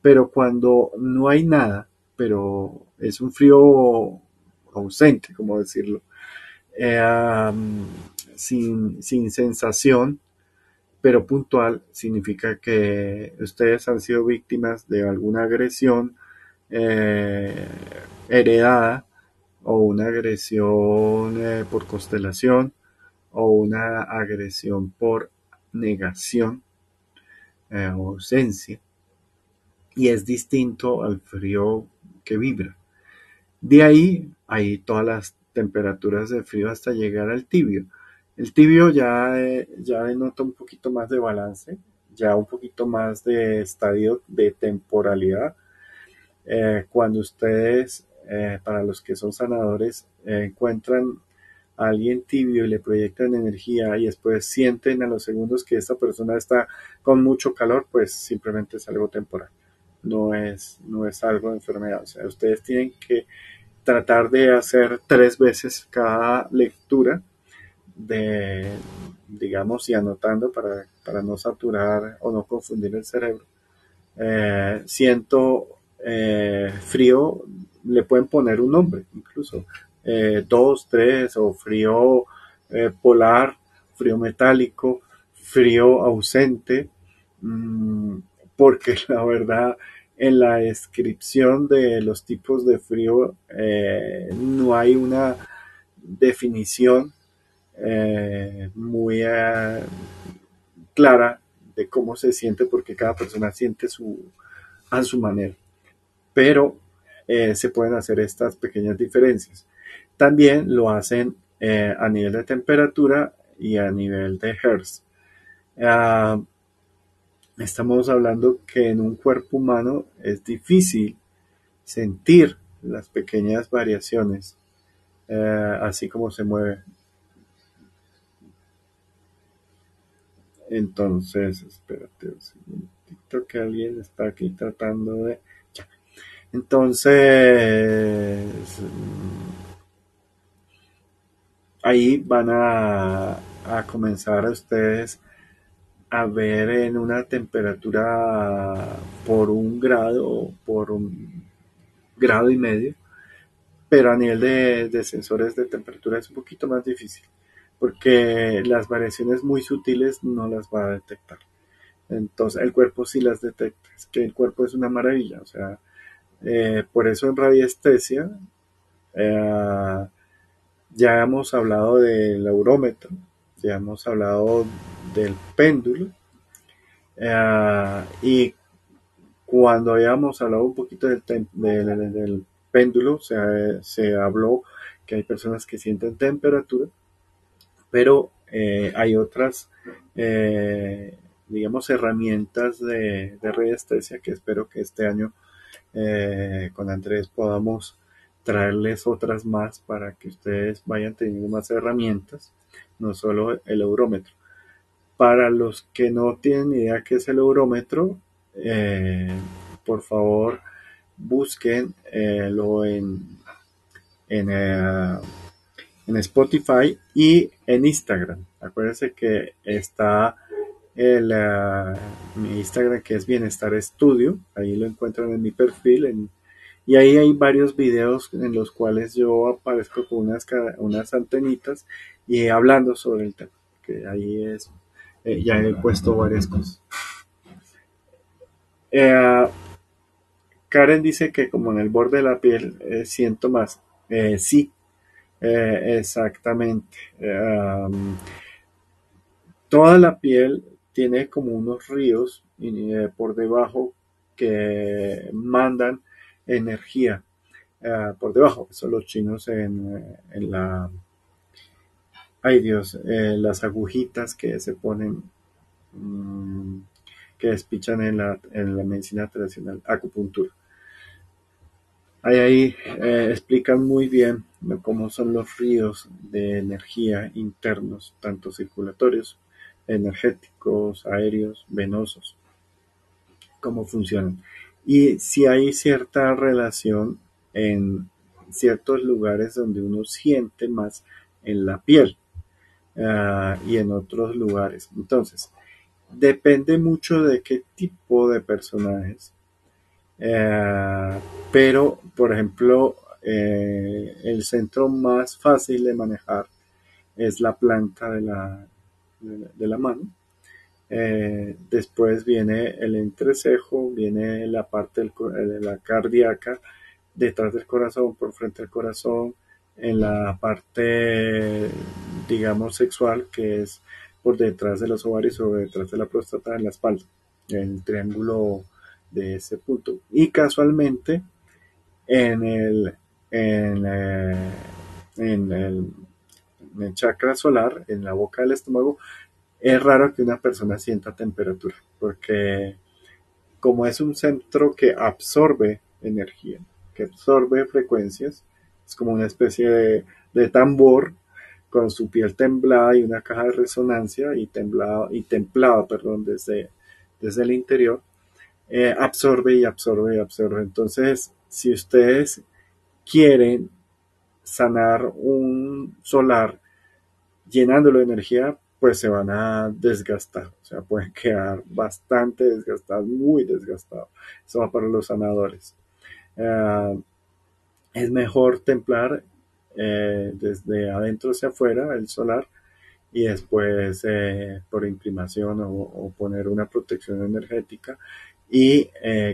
Pero cuando no hay nada, pero es un frío ausente, como decirlo, eh, sin, sin sensación, pero puntual, significa que ustedes han sido víctimas de alguna agresión eh, heredada o una agresión eh, por constelación o una agresión por negación eh, o ausencia y es distinto al frío que vibra. De ahí hay todas las temperaturas de frío hasta llegar al tibio. El tibio ya, eh, ya denota un poquito más de balance, ya un poquito más de estadio de temporalidad. cuando ustedes eh, para los que son sanadores, eh, encuentran a alguien tibio y le proyectan energía y después sienten a los segundos que esta persona está con mucho calor, pues simplemente es algo temporal. No es, no es algo de enfermedad. O sea, ustedes tienen que tratar de hacer tres veces cada lectura de, digamos, y anotando para, para no saturar o no confundir el cerebro. Eh, siento frío le pueden poner un nombre, incluso eh, dos, tres, o frío eh, polar, frío metálico, frío ausente, mm, porque [LAUGHS] la verdad en la descripción de los tipos de frío eh, no hay una definición muy clara de cómo se siente porque cada persona siente su, a su manera. Pero eh, se pueden hacer estas pequeñas diferencias. También lo hacen eh, a nivel de temperatura y a nivel de Hertz. Ah, estamos hablando que en un cuerpo humano es difícil sentir las pequeñas variaciones, eh, así como se mueve. Entonces, espérate un segundito que alguien está aquí tratando de... Entonces, ahí van a, comenzar a ustedes a ver en una temperatura por un grado, por un grado y medio, pero a nivel de, de, sensores de temperatura es un poquito más difícil, porque las variaciones muy sutiles no las va a detectar. Entonces el cuerpo sí las detecta, es que el cuerpo es una maravilla, o sea, eh, por eso en radiestesia eh, ya hemos hablado del eurómetro, ya hemos hablado del péndulo eh, y cuando habíamos hablado un poquito del, péndulo se, se, habló que hay personas que sienten temperatura, pero hay otras digamos herramientas de radiestesia que espero que este año eh, con Andrés podamos traerles otras más para que ustedes vayan teniendo más herramientas, no solo el eurómetro. Para los que no tienen idea qué es el eurómetro, eh, por favor busquen eh, en, en, en Spotify y en Instagram. Acuérdense que está el, uh, mi Instagram que es Bienestar Estudio, ahí lo encuentran en mi perfil y ahí hay varios videos en los cuales yo aparezco con unas, unas antenitas y hablando sobre el tema, que ahí es, eh, ya he puesto varias cosas. Eh, Karen dice que como en el borde de la piel eh, siento más. sí, exactamente. Toda la piel tiene como unos ríos eh, por debajo que mandan energía. eh, por debajo. Son los chinos en, en la... Ay Dios, las agujitas que se ponen, mm, que despichan en la, en la medicina tradicional, acupuntura. Ahí, ahí eh, explican muy bien cómo son los ríos de energía internos, tanto circulatorios, energéticos, aéreos, venosos, cómo funcionan. Y si hay cierta relación en ciertos lugares donde uno siente más en la piel ah, y en otros lugares. Entonces, depende mucho de qué tipo de personajes. Eh, pero, por ejemplo, eh, el centro más fácil de manejar es la planta de la, de, la mano. Eh, después viene el entrecejo, viene la parte de la cardíaca, detrás del corazón, por frente al corazón, en la parte, digamos, sexual, que es por detrás de los ovarios o detrás de la próstata en la espalda, el triángulo de ese punto. Y casualmente, en el, en, eh, en el chakra solar, en la boca del estómago, es raro que una persona sienta temperatura, porque como es un centro que absorbe energía, que absorbe frecuencias, es como una especie de, tambor con su piel temblada y una caja de resonancia y temblado y templada, perdón, desde, desde el interior, eh, absorbe y absorbe y absorbe. Entonces, si ustedes quieren sanar un solar llenándolo de energía, pues se van a desgastar, o sea, pueden [LAUGHS] quedar bastante desgastados, muy desgastados. Eso va para los sanadores. Eh, es mejor templar eh, desde adentro hacia afuera el solar y después eh, por imprimación o, poner una protección energética y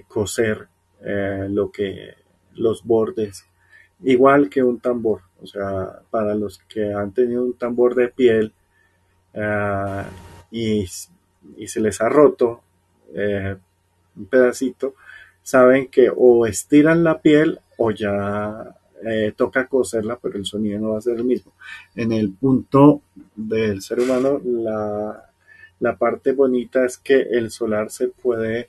coser lo que los bordes igual que un tambor o sea para los que han tenido un tambor de piel y, y, se les ha roto un pedacito saben que o estiran la piel o ya eh, toca coserla, pero el sonido no va a ser el mismo. En el punto del ser humano, la, parte bonita es que el solar se puede,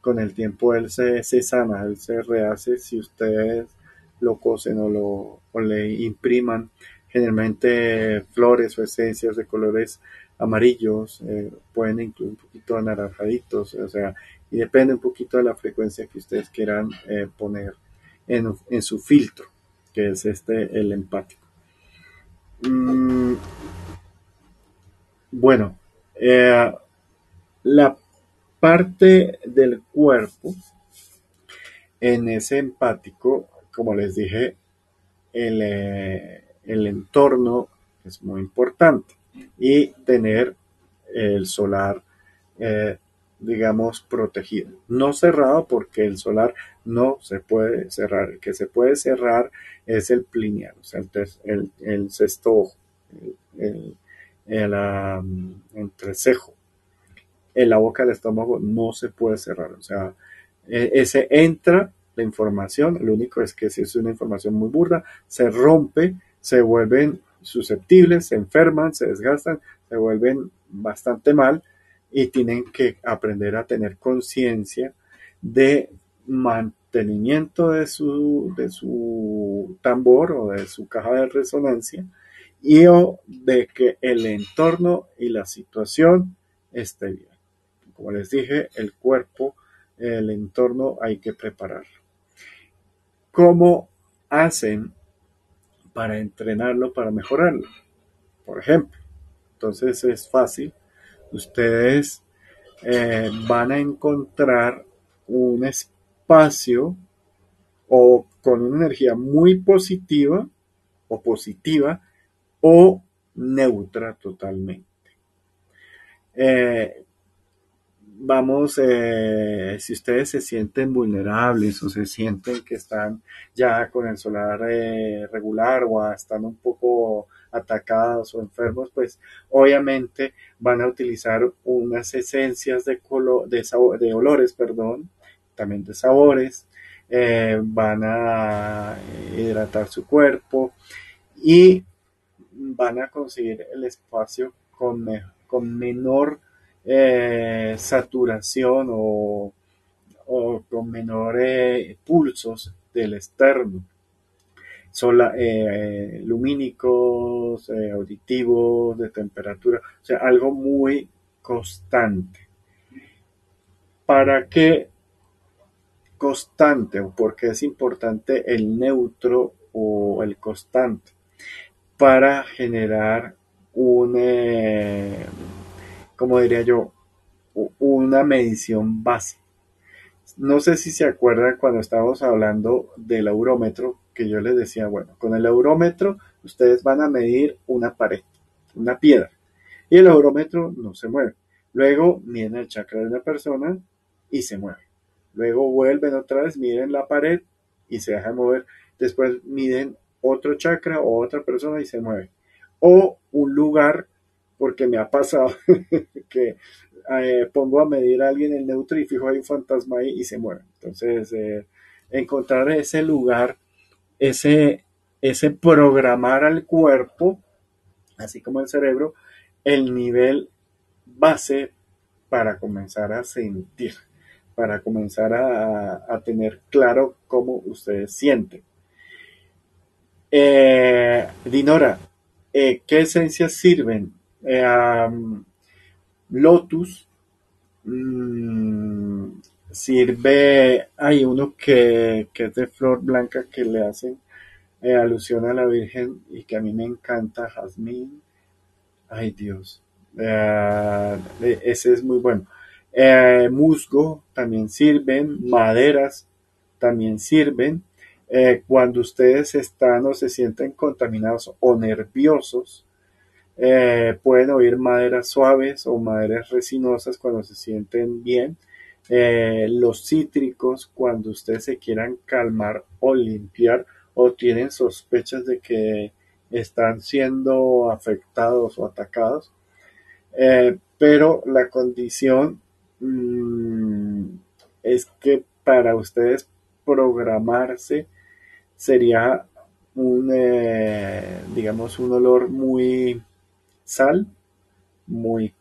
con el tiempo él se, sana, él se rehace si ustedes lo cosen o, lo, o le impriman generalmente flores o esencias de colores amarillos, eh, pueden incluir un poquito anaranjaditos, o sea, y depende un poquito de la frecuencia que ustedes quieran eh, poner en, su filtro, que es este, el empático. Mm, bueno, eh, la parte del cuerpo en ese empático, como les dije, el, eh, el entorno es muy importante y tener el solar eh, digamos, protegido. No cerrado porque el solar no se puede cerrar. El que se puede cerrar es el plineal, o sea, el, el, sexto ojo, el, el entrecejo. En la boca del estómago no se puede cerrar, o sea, e, ese entra la información, lo único es que si es una información muy burda, se rompe, se vuelven susceptibles, se enferman, se desgastan, se vuelven bastante mal y tienen que aprender a tener conciencia de mantenimiento de su, de su tambor o de su caja de resonancia y o de que el entorno y la situación esté bien. Como les dije, el cuerpo, el entorno hay que prepararlo. ¿Cómo hacen para entrenarlo, para mejorarlo? Por ejemplo, entonces es fácil ustedes eh, van a encontrar un espacio o con una energía muy positiva o positiva o neutra totalmente. Eh, vamos, eh, si ustedes se sienten vulnerables o se sienten que están ya con el solar regular o están un poco atacados o enfermos, pues obviamente van a utilizar unas esencias de, color, de, de olores, perdón, también de sabores, eh, van a hidratar su cuerpo y van a conseguir el espacio con, con menor eh, saturación o, con menores pulsos del externo. Son eh, lumínicos, auditivos, de temperatura, o sea, algo muy constante. ¿Para qué constante o por qué es importante el neutro o el constante? Para generar un, eh, como diría yo, una medición base. No sé si se acuerdan cuando estábamos hablando del eurómetro, que yo les decía, bueno, con el eurómetro ustedes van a medir una pared, una piedra, y el eurómetro no se mueve. Luego miden el chakra de una persona y se mueve. Luego vuelven otra vez, miden la pared y se deja mover. Después miden otro chakra o otra persona y se mueve. O un lugar, porque me ha pasado [LAUGHS] que eh, pongo a medir a alguien el neutro y fijo hay un fantasma ahí y se mueve. Entonces, eh, encontrar ese lugar, ese, ese programar al cuerpo, así como el cerebro, el nivel base para comenzar a sentir, para comenzar a, tener claro cómo ustedes sienten. Eh, Dinora, ¿qué esencias sirven? Eh, Lotus mm, sirve, hay uno que, es de flor blanca que le hacen alusión a la Virgen y que a mí me encanta, jazmín. Ay Dios, eh, ese es muy bueno. Eh, musgo también sirven, maderas también sirven. Eh, cuando ustedes están o se sienten contaminados o nerviosos, pueden oír maderas suaves o maderas resinosas cuando se sienten bien. los cítricos cuando ustedes se quieran calmar o limpiar o tienen sospechas de que están siendo afectados o atacados, eh, pero la condición mm, es que para ustedes programarse sería un, eh, digamos, un olor muy sal, muy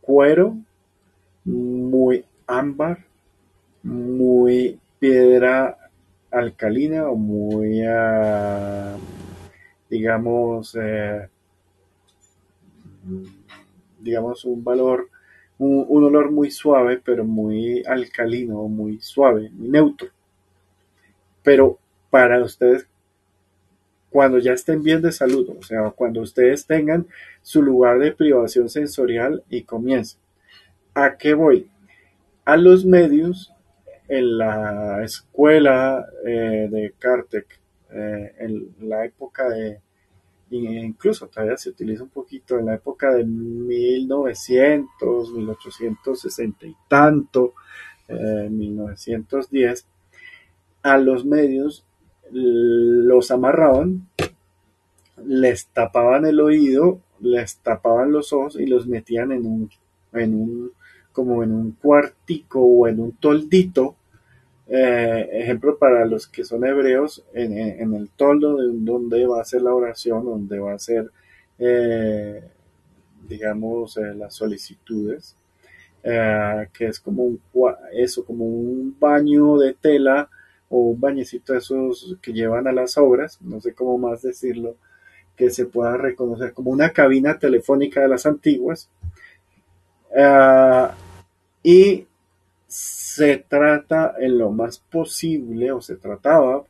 cuero, muy ámbar, muy piedra alcalina o muy, ah, digamos, eh, digamos, un valor, un, olor muy suave, pero muy alcalino, muy suave, muy neutro. Pero para ustedes, cuando ya estén bien de salud, o sea, cuando ustedes tengan su lugar de privación sensorial y comiencen. ¿A qué voy? A los medios en la escuela eh, de Cartec, eh, en la época de incluso todavía se utiliza un poquito en la época de 1900, 1860 y tanto, 1910, eh, a los medios los amarraban, les tapaban el oído, les tapaban los ojos y los metían en un, en un como en un cuartico o en un toldito. Eh, ejemplo para los que son hebreos, en, el toldo de donde va a ser la oración, donde va a ser, eh, digamos, eh, las solicitudes, que es como un, eso, como un baño de tela o un bañecito esos que llevan a las obras, no sé cómo más decirlo, que se pueda reconocer como una cabina telefónica de las antiguas. y se trata en lo más posible, o se trataba,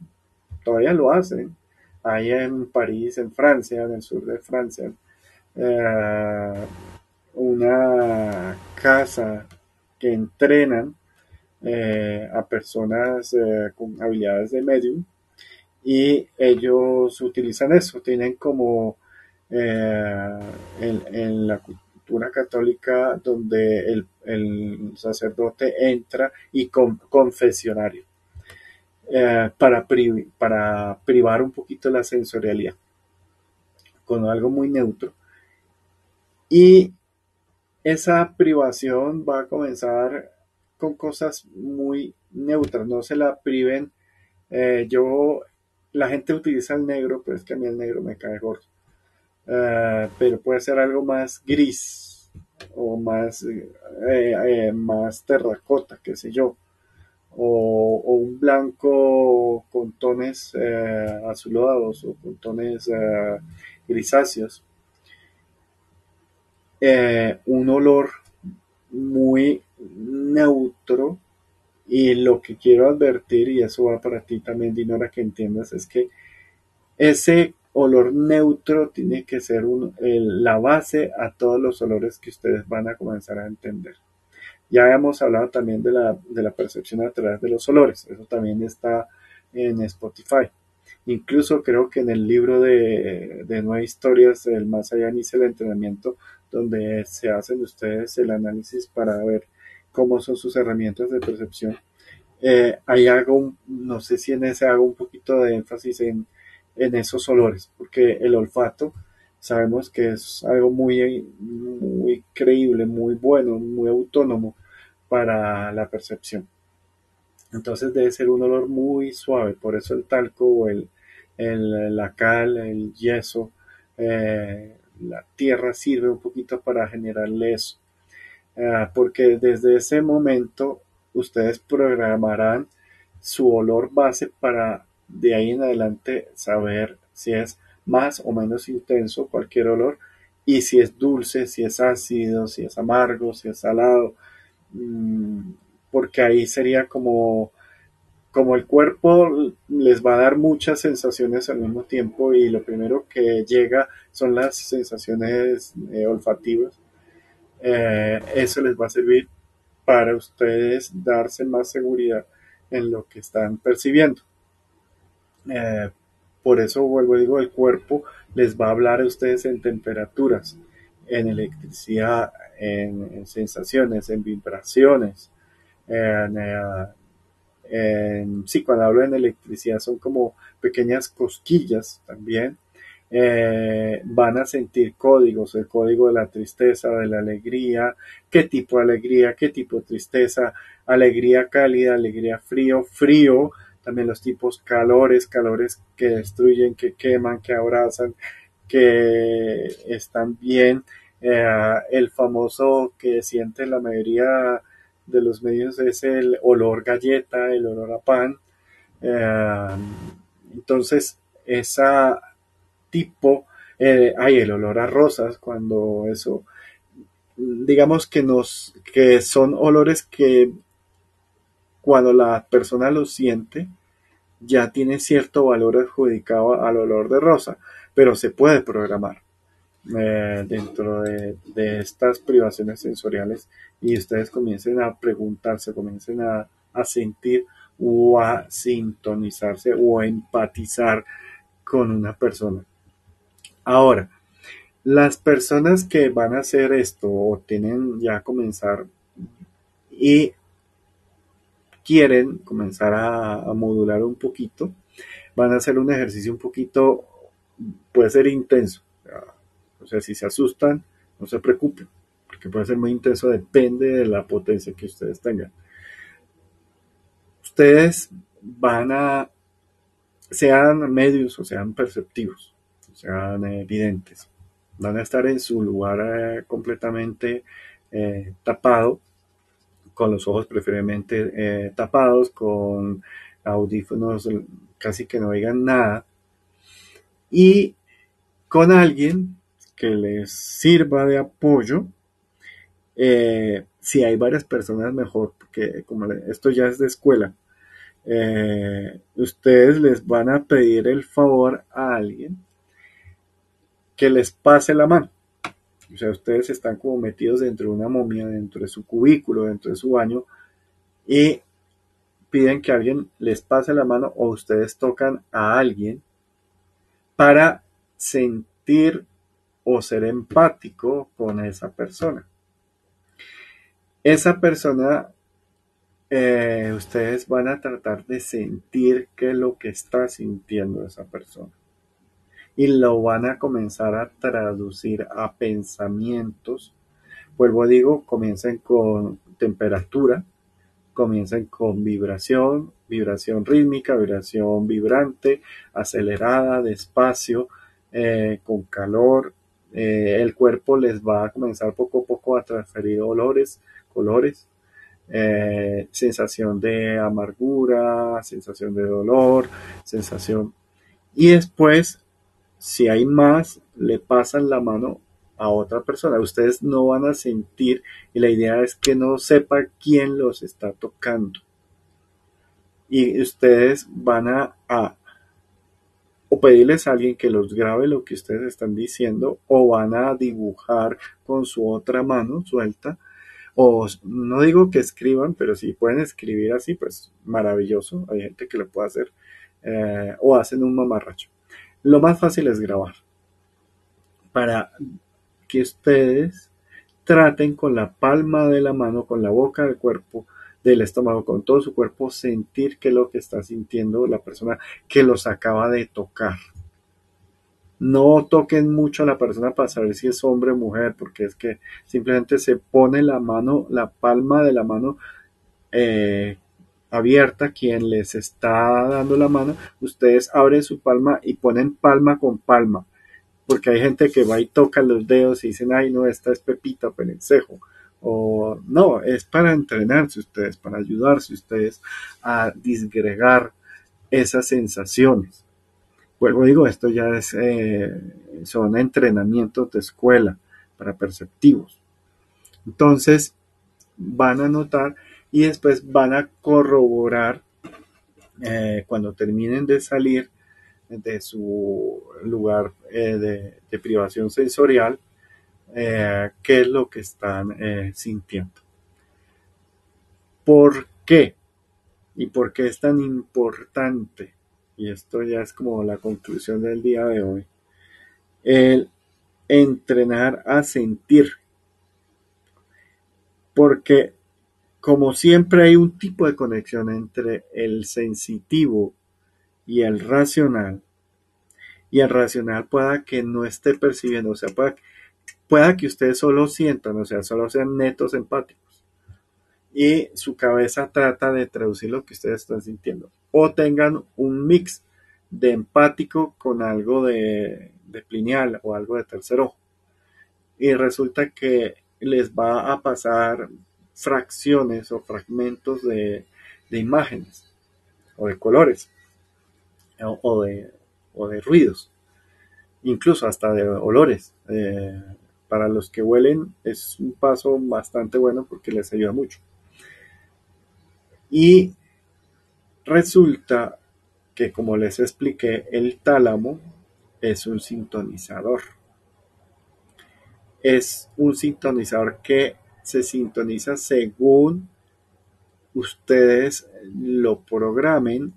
todavía lo hacen, ahí en París, en Francia, en el sur de Francia, eh, una casa que entrenan eh, a personas eh, con habilidades de medium y ellos utilizan eso, tienen como en, la una católica donde el, sacerdote entra y con confesionario eh, para, para privar un poquito la sensorialidad con algo muy neutro. Y esa privación va a comenzar con cosas muy neutras, no se la priven. Eh, yo, la gente utiliza el negro, pero es que a mí el negro me cae gordo. Eh, pero puede ser algo más gris o más, más terracota, qué sé yo. O, un blanco con tones azulados o con tones grisáceos. un olor muy neutro y lo que quiero advertir, y eso va para ti también, Dinora, que entiendas, es que ese olor neutro tiene que ser la base a todos los olores que ustedes van a comenzar a entender. Ya hemos hablado también de la, de la percepción a través de los olores, eso también está en Spotify. Incluso creo que en el libro de, de Nueve Historias, el Más Allá inicia el entrenamiento, donde se hacen ustedes el análisis para ver cómo son sus herramientas de percepción. Eh, ahí hago, no sé si en ese hago un poquito de énfasis en, esos olores, porque el olfato sabemos que es algo muy, muy creíble, muy bueno, muy autónomo para la percepción. Entonces debe ser un olor muy suave, por eso el talco o el, la cal, el yeso, eh, la tierra sirve un poquito para generarle eso. Ah, porque desde ese momento ustedes programarán su olor base para de ahí en adelante saber si es más o menos intenso cualquier olor y si es dulce, si es ácido, si es amargo, si es salado, mm, porque ahí sería como como el cuerpo les va a dar muchas sensaciones al mismo tiempo y lo primero que llega son las sensaciones eh, olfativas, eh, eso les va a servir para ustedes darse más seguridad en lo que están percibiendo. Eh, por eso vuelvo a digo, el cuerpo les va a hablar a ustedes en temperaturas, en electricidad, en, sensaciones, en vibraciones, en, sí, cuando hablo en electricidad son como pequeñas cosquillas también. Eh, van a sentir códigos, el código de la tristeza, de la alegría, qué tipo de alegría, qué tipo de tristeza, alegría cálida, alegría frío, frío, también los tipos calores, calores que destruyen, que queman, que abrazan, que están bien, eh, el famoso que siente la mayoría de los medios es el olor galleta, el olor a pan. Eh, entonces, esa tipo, eh, hay el olor a rosas, cuando eso, digamos que nos, que son olores que cuando la persona lo siente, ya tiene cierto valor adjudicado al olor de rosa, pero se puede programar. Eh, dentro de, estas privaciones sensoriales y ustedes comiencen a preguntarse, comiencen a, sentir o a sintonizarse o a empatizar con una persona. Ahora, las personas que van a hacer esto o tienen ya comenzar y quieren comenzar a, modular un poquito, van a hacer un ejercicio un poquito, puede ser intenso. O sea, si se asustan, no se preocupen, porque puede ser muy intenso, depende de la potencia que ustedes tengan. Ustedes van a, sean medios o sean perceptivos, sean evidentes, van a estar en su lugar eh, completamente eh, tapado, con los ojos preferiblemente eh, tapados, con audífonos casi que no oigan nada, y con alguien que les sirva de apoyo. Si hay varias personas, mejor, porque como esto ya es de escuela, ustedes les van a pedir el favor a alguien que les pase la mano. O sea, ustedes están como metidos dentro de una momia, dentro de su cubículo, dentro de su baño, y piden que alguien les pase la mano o ustedes tocan a alguien para sentir o ser empático con esa persona. Esa persona, eh, ustedes van a tratar de sentir qué es lo que está sintiendo esa persona. Y lo van a comenzar a traducir a pensamientos. Vuelvo a digo, comiencen con temperatura, comiencen con vibración, vibración rítmica, vibración vibrante, acelerada, despacio, eh, con calor. Eh, el cuerpo les va a comenzar poco a poco a transferir olores, colores, eh, sensación de amargura, sensación de dolor, sensación. Y después, si hay más, le pasan la mano a otra persona. Ustedes no van a sentir y la idea es que no sepa quién los está tocando. Y ustedes van a, o pedirles a alguien que los grabe lo que ustedes están diciendo o van a dibujar con su otra mano suelta o no digo que escriban, pero si pueden escribir así, pues maravilloso. Hay gente que lo puede hacer. Eh, o hacen un mamarracho. Lo más fácil es grabar. Para que ustedes traten con la palma de la mano, con la boca del cuerpo, del estómago, con todo su cuerpo, sentir qué es lo que está sintiendo la persona que los acaba de tocar. No toquen mucho a la persona para saber si es hombre o mujer, porque es que simplemente se pone la mano, la palma de la mano eh, abierta, quien les está dando la mano, ustedes abren su palma y ponen palma con palma, porque hay gente que va y toca los dedos y dicen, ay, no, esta es Pepita Perencejo. O no, es para entrenarse ustedes, para ayudarse ustedes a disgregar esas sensaciones. Vuelvo digo, esto ya es, eh, son entrenamientos de escuela para perceptivos. Entonces, van a notar y después van a corroborar eh, cuando terminen de salir de su lugar eh, de, privación sensorial, qué es lo que están sintiendo. ¿Por qué? ¿Y por qué es tan importante y esto ya es como la conclusión del día de hoy, el entrenar a sentir. Porque como siempre hay un tipo de conexión entre el sensitivo y el racional, y el racional pueda que no esté percibiendo, o sea, pueda, pueda que ustedes solo sientan, o sea, solo sean netos empáticos y su cabeza trata de traducir lo que ustedes están sintiendo. O tengan un mix de empático con algo de, de plineal o algo de tercer ojo. Y resulta que les va a pasar fracciones o fragmentos de, imágenes o de colores o, de, o, de, ruidos, incluso hasta de olores. Eh, para los que huelen es un paso bastante bueno porque les ayuda mucho. Y resulta que, como les expliqué, el tálamo es un sintonizador. Es un sintonizador que se sintoniza según ustedes lo programen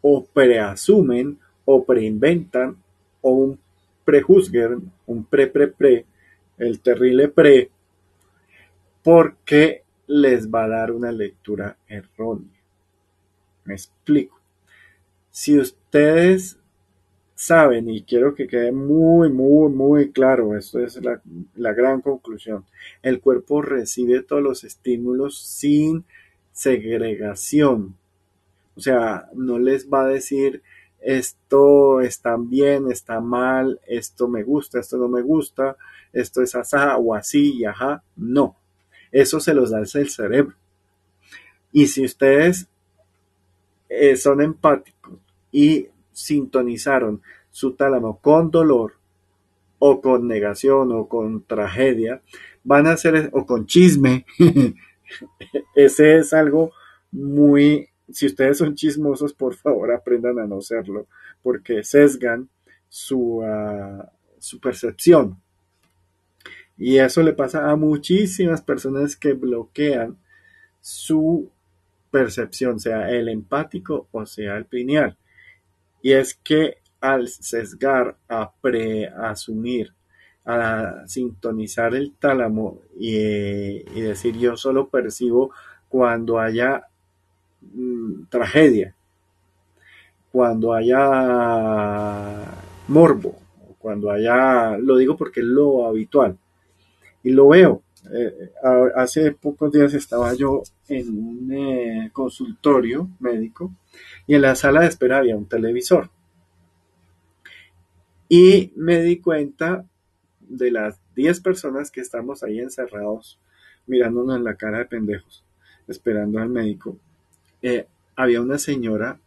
o preasumen o preinventan o un prejuzguen, un pre-pre-pre, el terrible pre, porque les va a dar una lectura errónea. Me explico. Si ustedes saben, y quiero que quede muy, muy, muy claro, esto es la, la, gran conclusión, el cuerpo recibe todos los estímulos sin segregación. O sea, no les va a decir esto está bien, está mal, esto me gusta, esto no me gusta, esto es asá o así y ajá. No. Eso se los da el cerebro. Y si ustedes eh, son empáticos y sintonizaron su tálamo con dolor o con negación o con tragedia, van a hacer, o con chisme, [LAUGHS] ese es algo muy, si ustedes son chismosos, por favor aprendan a no serlo, porque sesgan su, ah, su percepción y eso le pasa a muchísimas personas que bloquean su percepción, sea el empático o sea el pineal. Y es que al sesgar, a preasumir, a sintonizar el tálamo y, decir yo solo percibo cuando haya mm, tragedia, cuando haya morbo, cuando haya, lo digo porque es lo habitual, y lo veo. Eh, hace pocos días estaba yo en un eh, consultorio médico y en la sala de espera había un televisor. Y me di cuenta de las 10 personas que estamos ahí encerrados, mirándonos en la cara de pendejos, esperando al médico. Eh, había una señora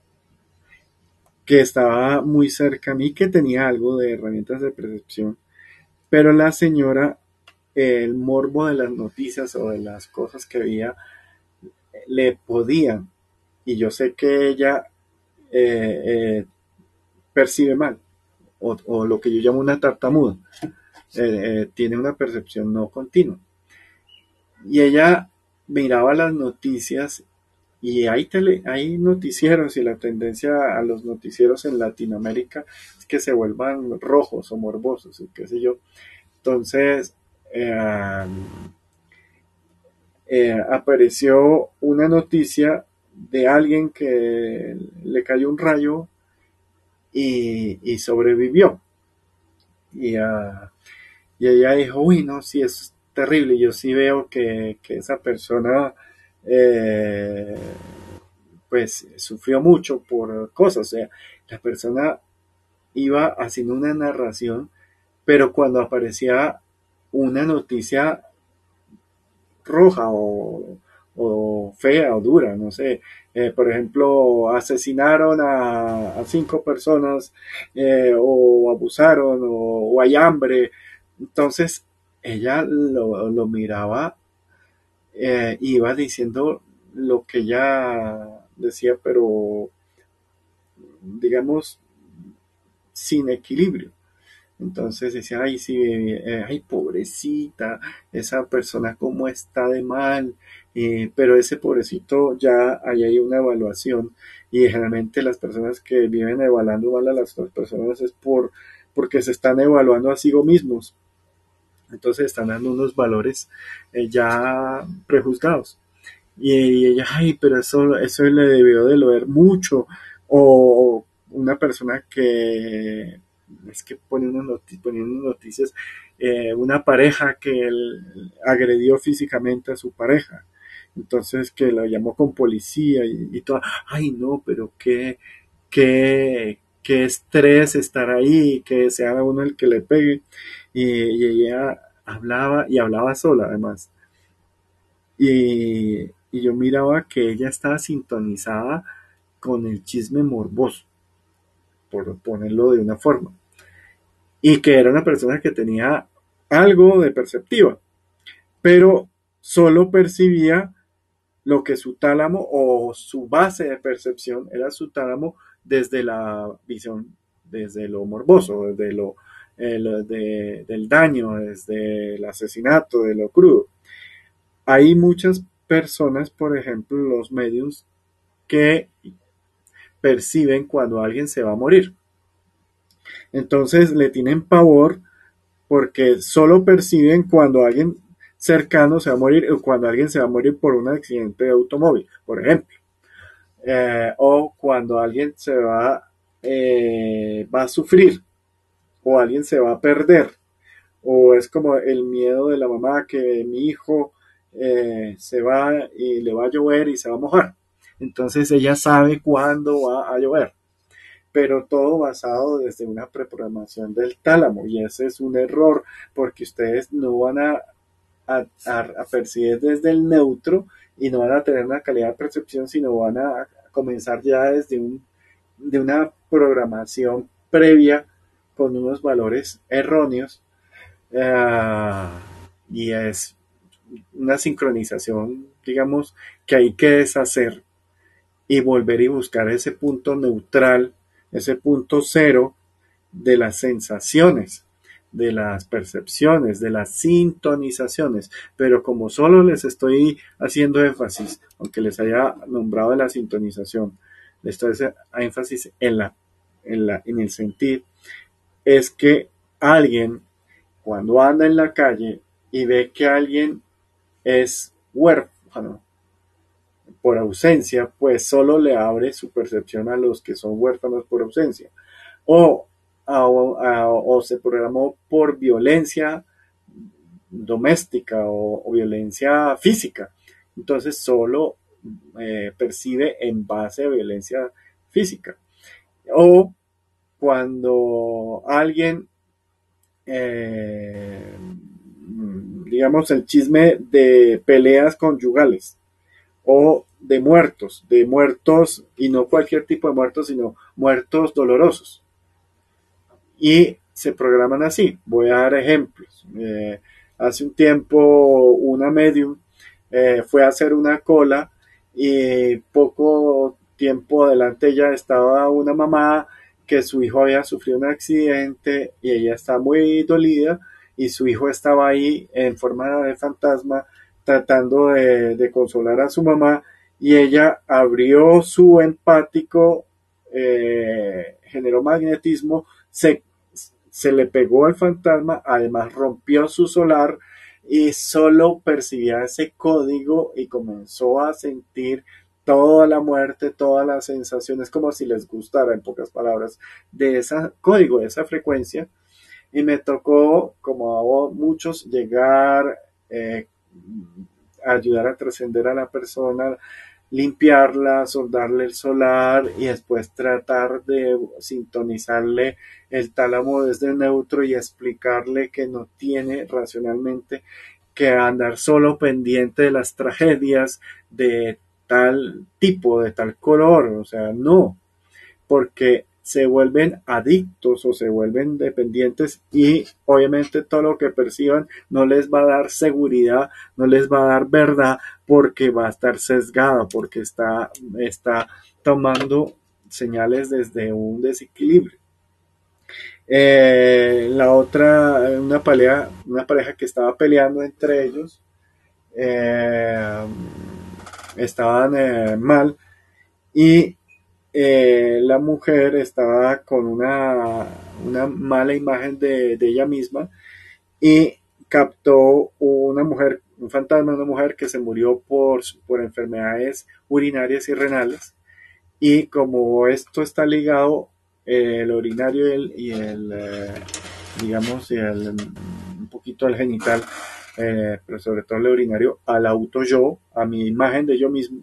que estaba muy cerca a mí, que tenía algo de herramientas de percepción, pero la señora, el morbo de las noticias o de las cosas que veía, le podía, y yo sé que ella eh, eh, percibe mal, o, lo que yo llamo una tartamuda, eh, tiene una percepción no continua. Y ella miraba las noticias y hay, tele, hay noticieros y la tendencia a los noticieros en Latinoamérica es que se vuelvan rojos o morbosos, y qué sé yo. Entonces, eh, eh, apareció una noticia de alguien que le cayó un rayo y, sobrevivió. Y, uh, y, ella dijo, uy, no, sí, es terrible. Yo sí veo que, que esa persona eh, pues sufrió mucho por cosas. O sea, la persona iba haciendo una narración, pero cuando aparecía una noticia roja o, fea o dura, no sé, eh, por ejemplo, asesinaron a, cinco personas eh, o abusaron o, hay hambre, entonces ella lo, lo miraba eh, iba diciendo lo que ella decía, pero digamos sin equilibrio. Entonces decía, ay, sí, eh, ay, pobrecita, esa persona cómo está de mal, eh, pero ese pobrecito ya ahí hay una evaluación y generalmente las personas que viven evaluando mal a las otras personas es por porque se están evaluando a sí mismos entonces están dando unos valores eh, ya prejuzgados. Y, ella, ay, pero eso, eso le debió de loer mucho. O una persona que es que pone unas noticias, eh, una pareja que agredió físicamente a su pareja. Entonces que la llamó con policía y, y todo, ay no, pero qué, qué, qué estrés estar ahí, que sea uno el que le pegue y, ella hablaba y hablaba sola además. Y, yo miraba que ella estaba sintonizada con el chisme morboso, por ponerlo de una forma. Y que era una persona que tenía algo de perceptiva, pero solo percibía lo que su tálamo o su base de percepción era su tálamo desde la visión, desde lo morboso, desde lo del daño, desde el asesinato, de lo crudo. Hay muchas personas, por ejemplo, los medios, que perciben cuando alguien se va a morir. Entonces le tienen pavor porque solo perciben cuando alguien cercano se va a morir o cuando alguien se va a morir por un accidente de automóvil, por ejemplo. Eh, o cuando alguien se va, eh, va a sufrir o alguien se va a perder, o es como el miedo de la mamá que mi hijo eh, se va y le va a llover y se va a mojar. Entonces ella sabe cuándo va a llover, pero todo basado desde una preprogramación del tálamo y ese es un error porque ustedes no van a, a percibir desde el neutro y no van a tener una calidad de percepción, sino van a comenzar ya desde un, de una programación previa con unos valores erróneos eh, y es una sincronización, digamos, que hay que deshacer y volver y buscar ese punto neutral, ese punto cero de las sensaciones, de las percepciones, de las sintonizaciones. Pero como solo les estoy haciendo énfasis, aunque les haya nombrado la sintonización, les estoy haciendo énfasis en, la, en, la, en el sentir, es que alguien, cuando anda en la calle y ve que alguien es huérfano por ausencia, pues solo le abre su percepción a los que son huérfanos por ausencia. O, se programó por violencia doméstica o, violencia física. Entonces solo eh, percibe en base a violencia física. O cuando alguien, eh, digamos, el chisme de peleas conyugales o de muertos, de muertos y no cualquier tipo de muertos, sino muertos dolorosos. Y se programan así. Voy a dar ejemplos. Eh, hace un tiempo una medium eh, fue a hacer una cola y poco tiempo adelante ya estaba una mamá que su hijo había sufrido un accidente y ella está muy dolida y su hijo estaba ahí en forma de fantasma tratando de, consolar a su mamá y ella abrió su empático, eh, generó magnetismo, se, se le pegó al fantasma, además rompió su solar y solo percibía ese código y comenzó a sentir toda la muerte, todas las sensaciones, como si les gustara, en pocas palabras, de ese código, de esa frecuencia. Y me tocó, como a muchos, llegar, eh, ayudar a trascender a la persona, limpiarla, soldarle el solar y después tratar de sintonizarle el tálamo desde neutro y explicarle que no tiene racionalmente que andar solo pendiente de las tragedias de tal tipo, de tal color, o sea, no, porque se vuelven adictos o se vuelven dependientes y obviamente todo lo que perciban no les va a dar seguridad, no les va a dar verdad porque va a estar sesgada, porque está, está tomando señales desde un desequilibrio. Eh, la otra, una pelea, una pareja que estaba peleando entre ellos, eh, estaban eh, mal y eh, la mujer estaba con una, una mala imagen de, ella misma y captó una mujer, un fantasma de una mujer que se murió por, por enfermedades urinarias y renales. Y como esto está ligado, eh, el urinario y el, eh, digamos, el, un poquito al genital, pero sobre todo el urinario, al auto yo, a mi imagen de yo mismo,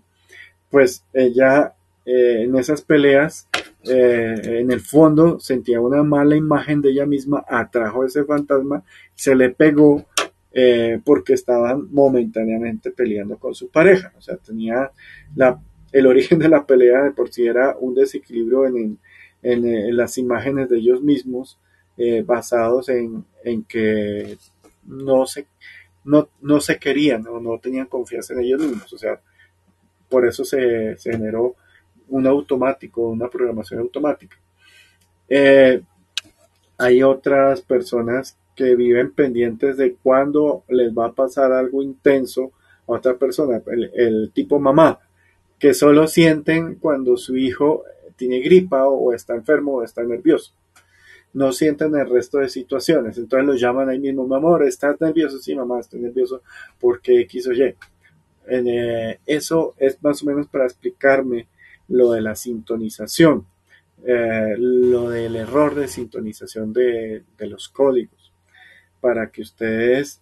pues ella eh, en esas peleas, eh, en el fondo sentía una mala imagen de ella misma, atrajo ese fantasma, se le pegó eh, porque estaban momentáneamente peleando con su pareja. O sea, tenía la, el origen de la pelea de por sí era un desequilibrio en, en, las imágenes de ellos mismos, basados en, en, que no se, no, no se querían o no tenían confianza en ellos mismos. O sea, por eso se, se generó un automático, una programación automática. Eh, hay otras personas que viven pendientes de cuándo les va a pasar algo intenso a otra persona, el, tipo mamá, que solo sienten cuando su hijo tiene gripa o está enfermo o está nervioso. No sienten el resto de situaciones. Entonces lo llaman ahí mismo, mamá, ¿estás nervioso? Sí, mamá, estoy nervioso porque X o Y. Eh, eso es más o menos para explicarme lo de la sintonización, eh, lo del error de sintonización de, los códigos, para que ustedes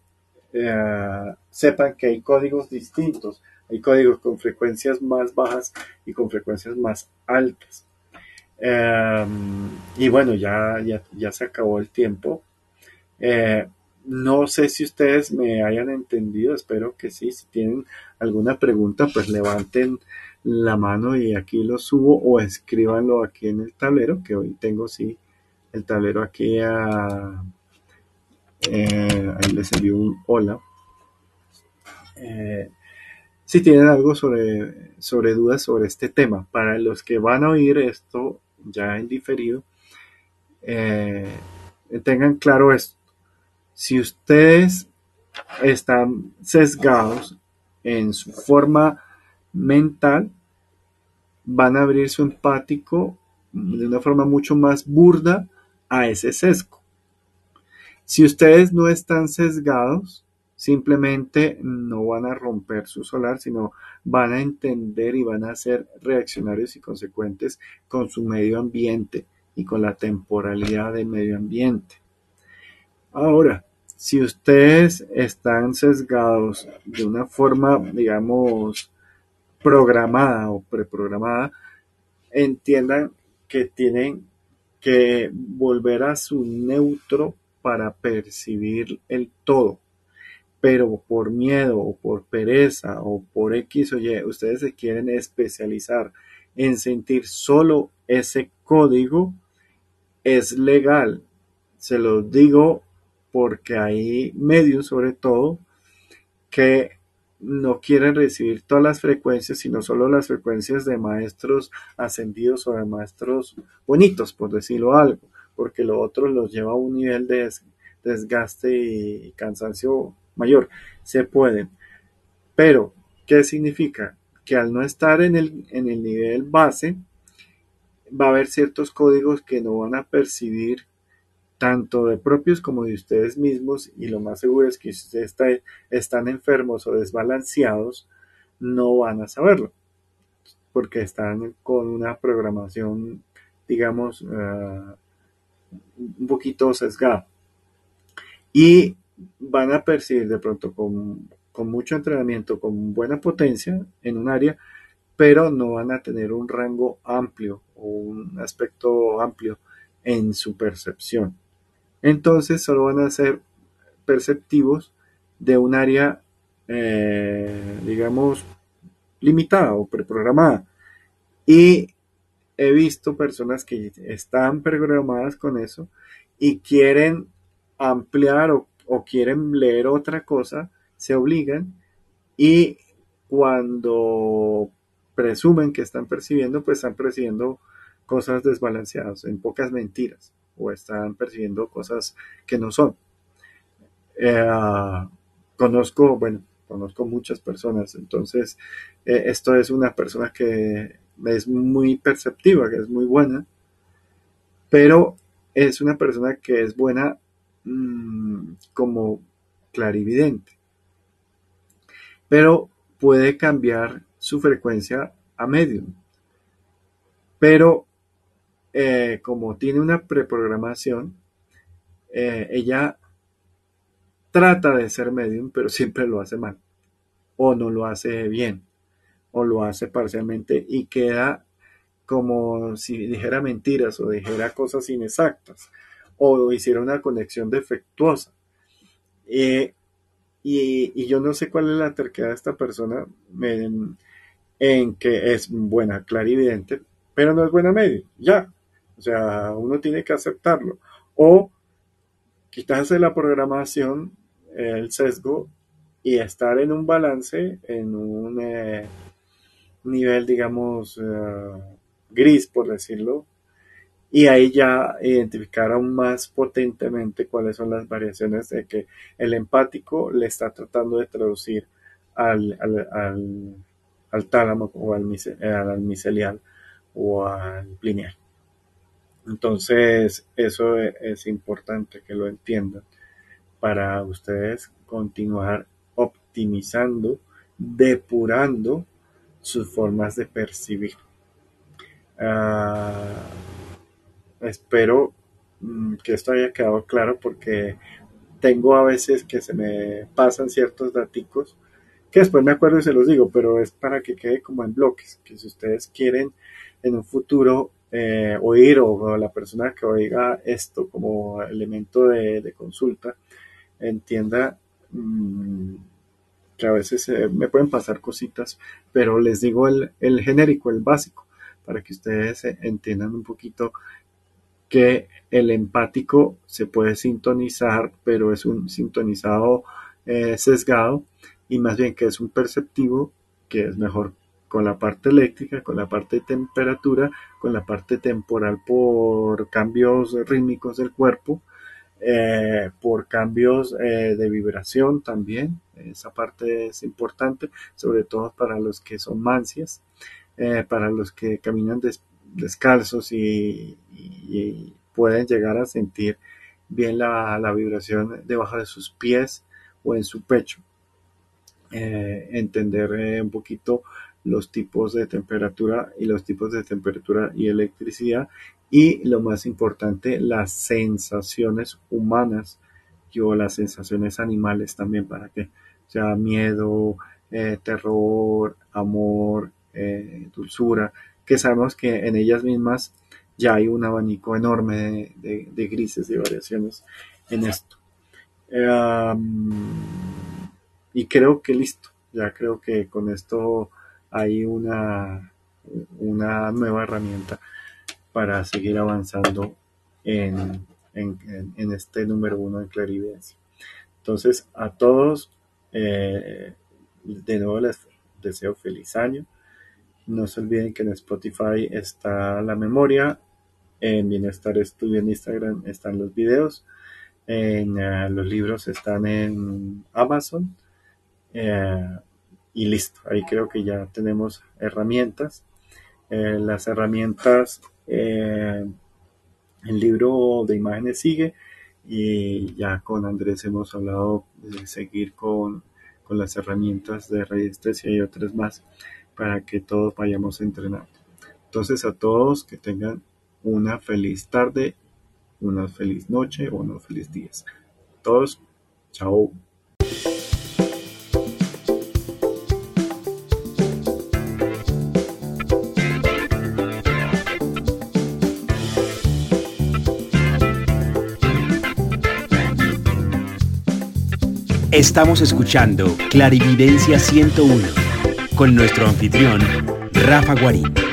eh, sepan que hay códigos distintos, hay códigos con frecuencias más bajas y con frecuencias más altas. Em, y bueno, ya, ya, se acabó el tiempo. Eh, no sé si ustedes me hayan entendido, espero que sí. Si tienen alguna pregunta, pues levanten la mano y aquí lo subo o escríbanlo aquí en el tablero, que hoy tengo sí el tablero aquí a, eh, ahí les envío un hola. Eh, si tienen algo sobre, sobre dudas sobre este tema, para los que van a oír esto ya en diferido, eh, tengan claro esto. Si ustedes están sesgados en su forma mental, van a abrir su empático de una forma mucho más burda a ese sesgo. Si ustedes no están sesgados, simplemente no van a romper su solar, sino van a entender y van a ser reaccionarios y consecuentes con su medio ambiente y con la temporalidad del medio ambiente. Ahora, Si ustedes están sesgados de una forma, digamos, programada o preprogramada, entiendan que tienen que volver a su neutro para percibir el todo. Pero por miedo o por pereza o por X o Y, ustedes se quieren especializar en sentir solo ese código, es legal. Se lo digo porque hay medios sobre todo que no quieren recibir todas las frecuencias, sino solo las frecuencias de maestros ascendidos o de maestros bonitos, por decirlo algo, porque lo otro los lleva a un nivel de desgaste y cansancio mayor. Se pueden. Pero, ¿qué significa? Que al no estar en el, en el nivel base, va a haber ciertos códigos que no van a percibir tanto de propios como de ustedes mismos, y lo más seguro es que si ustedes están enfermos o desbalanceados, no van a saberlo, porque están con una programación, digamos, uh, un poquito sesgada. Y van a percibir de pronto con, con mucho entrenamiento, con buena potencia en un área, pero no van a tener un rango amplio o un aspecto amplio en su percepción entonces solo van a ser perceptivos de un área, eh, digamos, limitada o preprogramada. Y he visto personas que están programadas con eso y quieren ampliar o, o quieren leer otra cosa, se obligan y cuando presumen que están percibiendo, pues están percibiendo cosas desbalanceadas, en pocas mentiras o están percibiendo cosas que no son. Eh, conozco, bueno, conozco muchas personas, entonces eh, esto es una persona que es muy perceptiva, que es muy buena, pero es una persona que es buena mmm, como clarividente, pero puede cambiar su frecuencia a medium. Pero eh, como tiene una preprogramación, eh, ella trata de ser medium, pero [LAUGHS] siempre lo hace mal, o no lo hace bien, o lo hace parcialmente y queda como si dijera mentiras o dijera cosas inexactas, o hiciera una conexión defectuosa. Eh, y, y, yo no sé cuál es la terquedad de esta persona en, que es buena clarividente, pero no es buena medio. Ya, o sea, uno tiene que aceptarlo. O quitarse la programación, el sesgo, y estar en un balance, en un eh, nivel, digamos, uh, gris, por decirlo, y ahí ya identificar aún más potentemente cuáles son las variaciones de que el empático le está tratando de traducir al, al, al, tálamo o al, al micelial o al lineal. Entonces, eso e, es importante que lo entiendan para ustedes continuar optimizando, depurando sus formas de percibir. Uh, espero mm, que esto haya quedado claro porque tengo a veces que se me pasan ciertos daticos que después me acuerdo y se los digo, pero es para que quede como en bloques, que si ustedes quieren en un futuro eh, oír o, la persona que oiga esto como elemento de, consulta entienda mmm, que a veces eh, me pueden pasar cositas, pero les digo el, el, genérico, el básico, para que ustedes entiendan un poquito que el empático se puede sintonizar, pero es un sintonizado eh, sesgado y más bien que es un perceptivo que es mejor con la parte eléctrica, con la parte de temperatura, con la parte temporal por cambios rítmicos del cuerpo, eh, por cambios eh, de vibración también. Esa parte es importante, sobre todo para los que son mancias, eh, para los que caminan des descalzos y, pueden llegar a sentir bien la, vibración debajo de sus pies o en su pecho. entender un poquito los tipos de temperatura y los tipos de temperatura y electricidad y lo más importante, las sensaciones humanas y o las sensaciones animales también para que sea miedo, eh, terror, amor, eh, dulzura, que sabemos que en ellas mismas ya hay un abanico enorme de, grises y variaciones en esto. y creo que listo, ya creo que con esto hay una, una nueva herramienta para seguir avanzando en, este número uno en clarividencia. Entonces, a todos, eh, de nuevo les deseo feliz año. No se olviden que en Spotify está la memoria, en Bienestar Estudio en Instagram están los videos, en eh, los libros están en Amazon. Eh, y listo, ahí creo que ya tenemos herramientas. las herramientas el libro de imágenes sigue y ya con Andrés hemos hablado de seguir con, las herramientas de resistencia y otras más para que todos vayamos entrenando. Entonces a todos que tengan una feliz tarde, una feliz noche o unos feliz días. Todos, chao. Estamos escuchando Clarividencia 101 con nuestro anfitrión, Rafa Guarín.